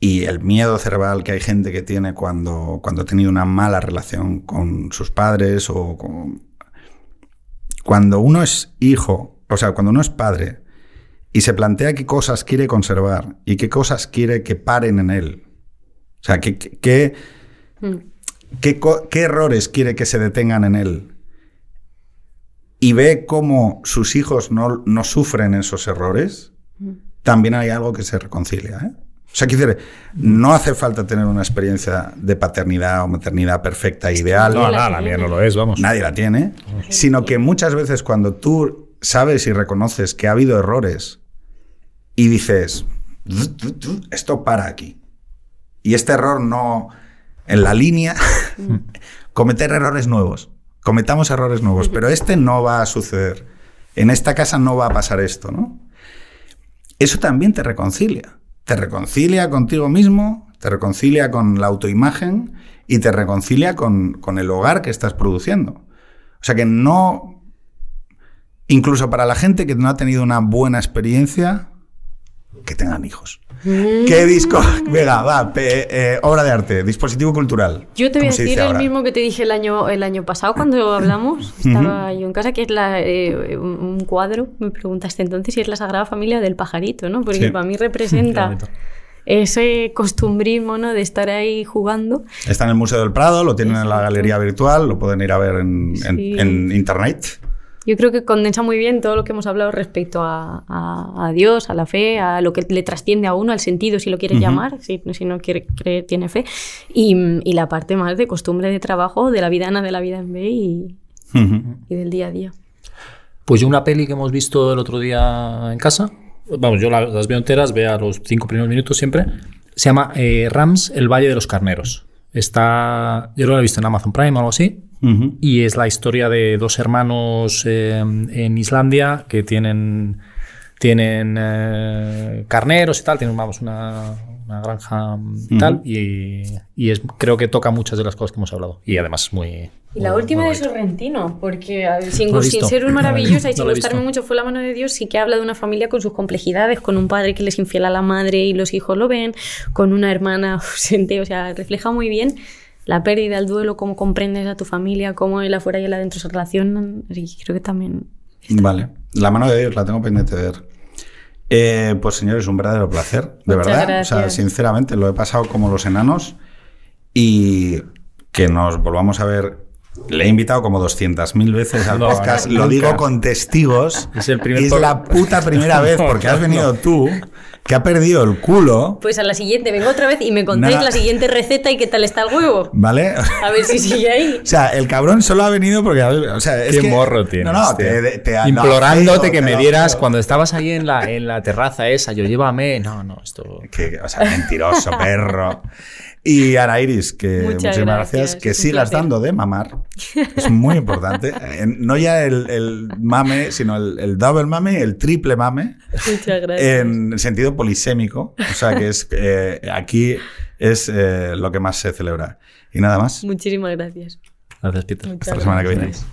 y el miedo cerebral que hay gente que tiene cuando, cuando ha tenido una mala relación con sus padres o con... Cuando uno es hijo, o sea, cuando uno es padre y se plantea qué cosas quiere conservar y qué cosas quiere que paren en él. O sea, qué, qué- qué- Mm. ¿Qué, co- qué errores quiere que se detengan en él? y ve cómo sus hijos no, no sufren esos errores, también hay algo que se reconcilia. ¿eh? O sea, quiero decir, no hace falta tener una experiencia de paternidad o maternidad perfecta e ideal. No, no, la mía no lo es, vamos. Nadie la tiene. Sino que muchas veces cuando tú sabes y reconoces que ha habido errores y dices, esto para aquí. Y este error no, en la línea, cometer errores nuevos. Cometamos errores nuevos, pero este no va a suceder. En esta casa no va a pasar esto, ¿no? Eso también te reconcilia. Te reconcilia contigo mismo, te reconcilia con la autoimagen y te reconcilia con, con el hogar que estás produciendo. O sea que no, incluso para la gente que no ha tenido una buena experiencia, que tengan hijos. Mm. ¿Qué disco? Venga, va, pe- eh, obra de arte, dispositivo cultural. Yo te voy a ¿Cómo se decir el ahora? mismo que te dije el año, el año pasado cuando hablamos. Estaba yo en casa, que es la, eh, un cuadro, me preguntaste entonces, si es la Sagrada Familia del pajarito, ¿no? Porque Sí. para mí representa ese costumbrismo, ¿no? De estar ahí jugando. Está en el Museo del Prado, lo tienen en la galería virtual, lo pueden ir a ver en, en- Sí. en internet. Yo creo que condensa muy bien todo lo que hemos hablado respecto a, a- a Dios, a la fe, a lo que le trasciende a uno, al sentido, si lo quieres llamar, si, si no quiere creer, tiene fe, y, y la parte más de costumbre de trabajo, de la vida Ana, de la vida en B y, del día a día. Pues yo una peli que hemos visto el otro día en casa, vamos, yo la- las veo enteras, veo a los cinco primeros minutos siempre, se llama eh, Rams, el Valle de los Carneros. Está, yo lo he visto en Amazon Prime o algo así, Y es la historia de dos hermanos eh, en Islandia que tienen, tienen eh, carneros y tal, tienen vamos, una, una granja y tal, y, y es, creo que toca muchas de las cosas que hemos hablado. Y además es muy... Y la muy- última muy de. Sorrentino, porque a ver, sin, No ser un maravillosa y No sin he gustarme mucho fue la mano de Dios, sí que habla de una familia con sus complejidades, con un padre que les infiel a la madre y los hijos lo ven, con una hermana ausente, o sea, refleja muy bien la pérdida, el duelo, cómo comprendes a tu familia, cómo el afuera y el adentro se relacionan, y creo que también... Vale. La mano de Dios la tengo pendiente de ver. Eh, pues señores, un verdadero placer, de Muchas verdad. O sea, gracias. sinceramente, lo he pasado como los enanos y que nos volvamos a ver. Le he invitado como 200.000 veces al No, podcast. no, Lo digo con testigos. Es el primer Y es la puta primera vez, porque has venido tú, que ha perdido el culo. Pues a la siguiente, vengo otra vez y me contáis Nada. la siguiente receta y qué tal está el huevo. ¿Vale? A ver si sigue ahí. O sea, el cabrón solo ha venido porque. O sea, es Qué que- morro tienes. No, no, te, te- Implorándote que me dieras cuando estabas ahí en la, en la terraza esa, yo llévame. No, no, esto. Que, o sea, mentiroso, perro. Y Ana Iris, que Muchas muchísimas gracias. gracias, Que sigas placer. dando de mamar. Es muy importante. En- No ya el, el mame, sino el, el double mame, el triple mame, Muchas gracias. en sentido polisémico. O sea, que es eh, aquí es eh, lo que más se celebra. Y nada más. Muchísimas gracias. Gracias, Peter. Muchas Hasta la semana que viene. gracias.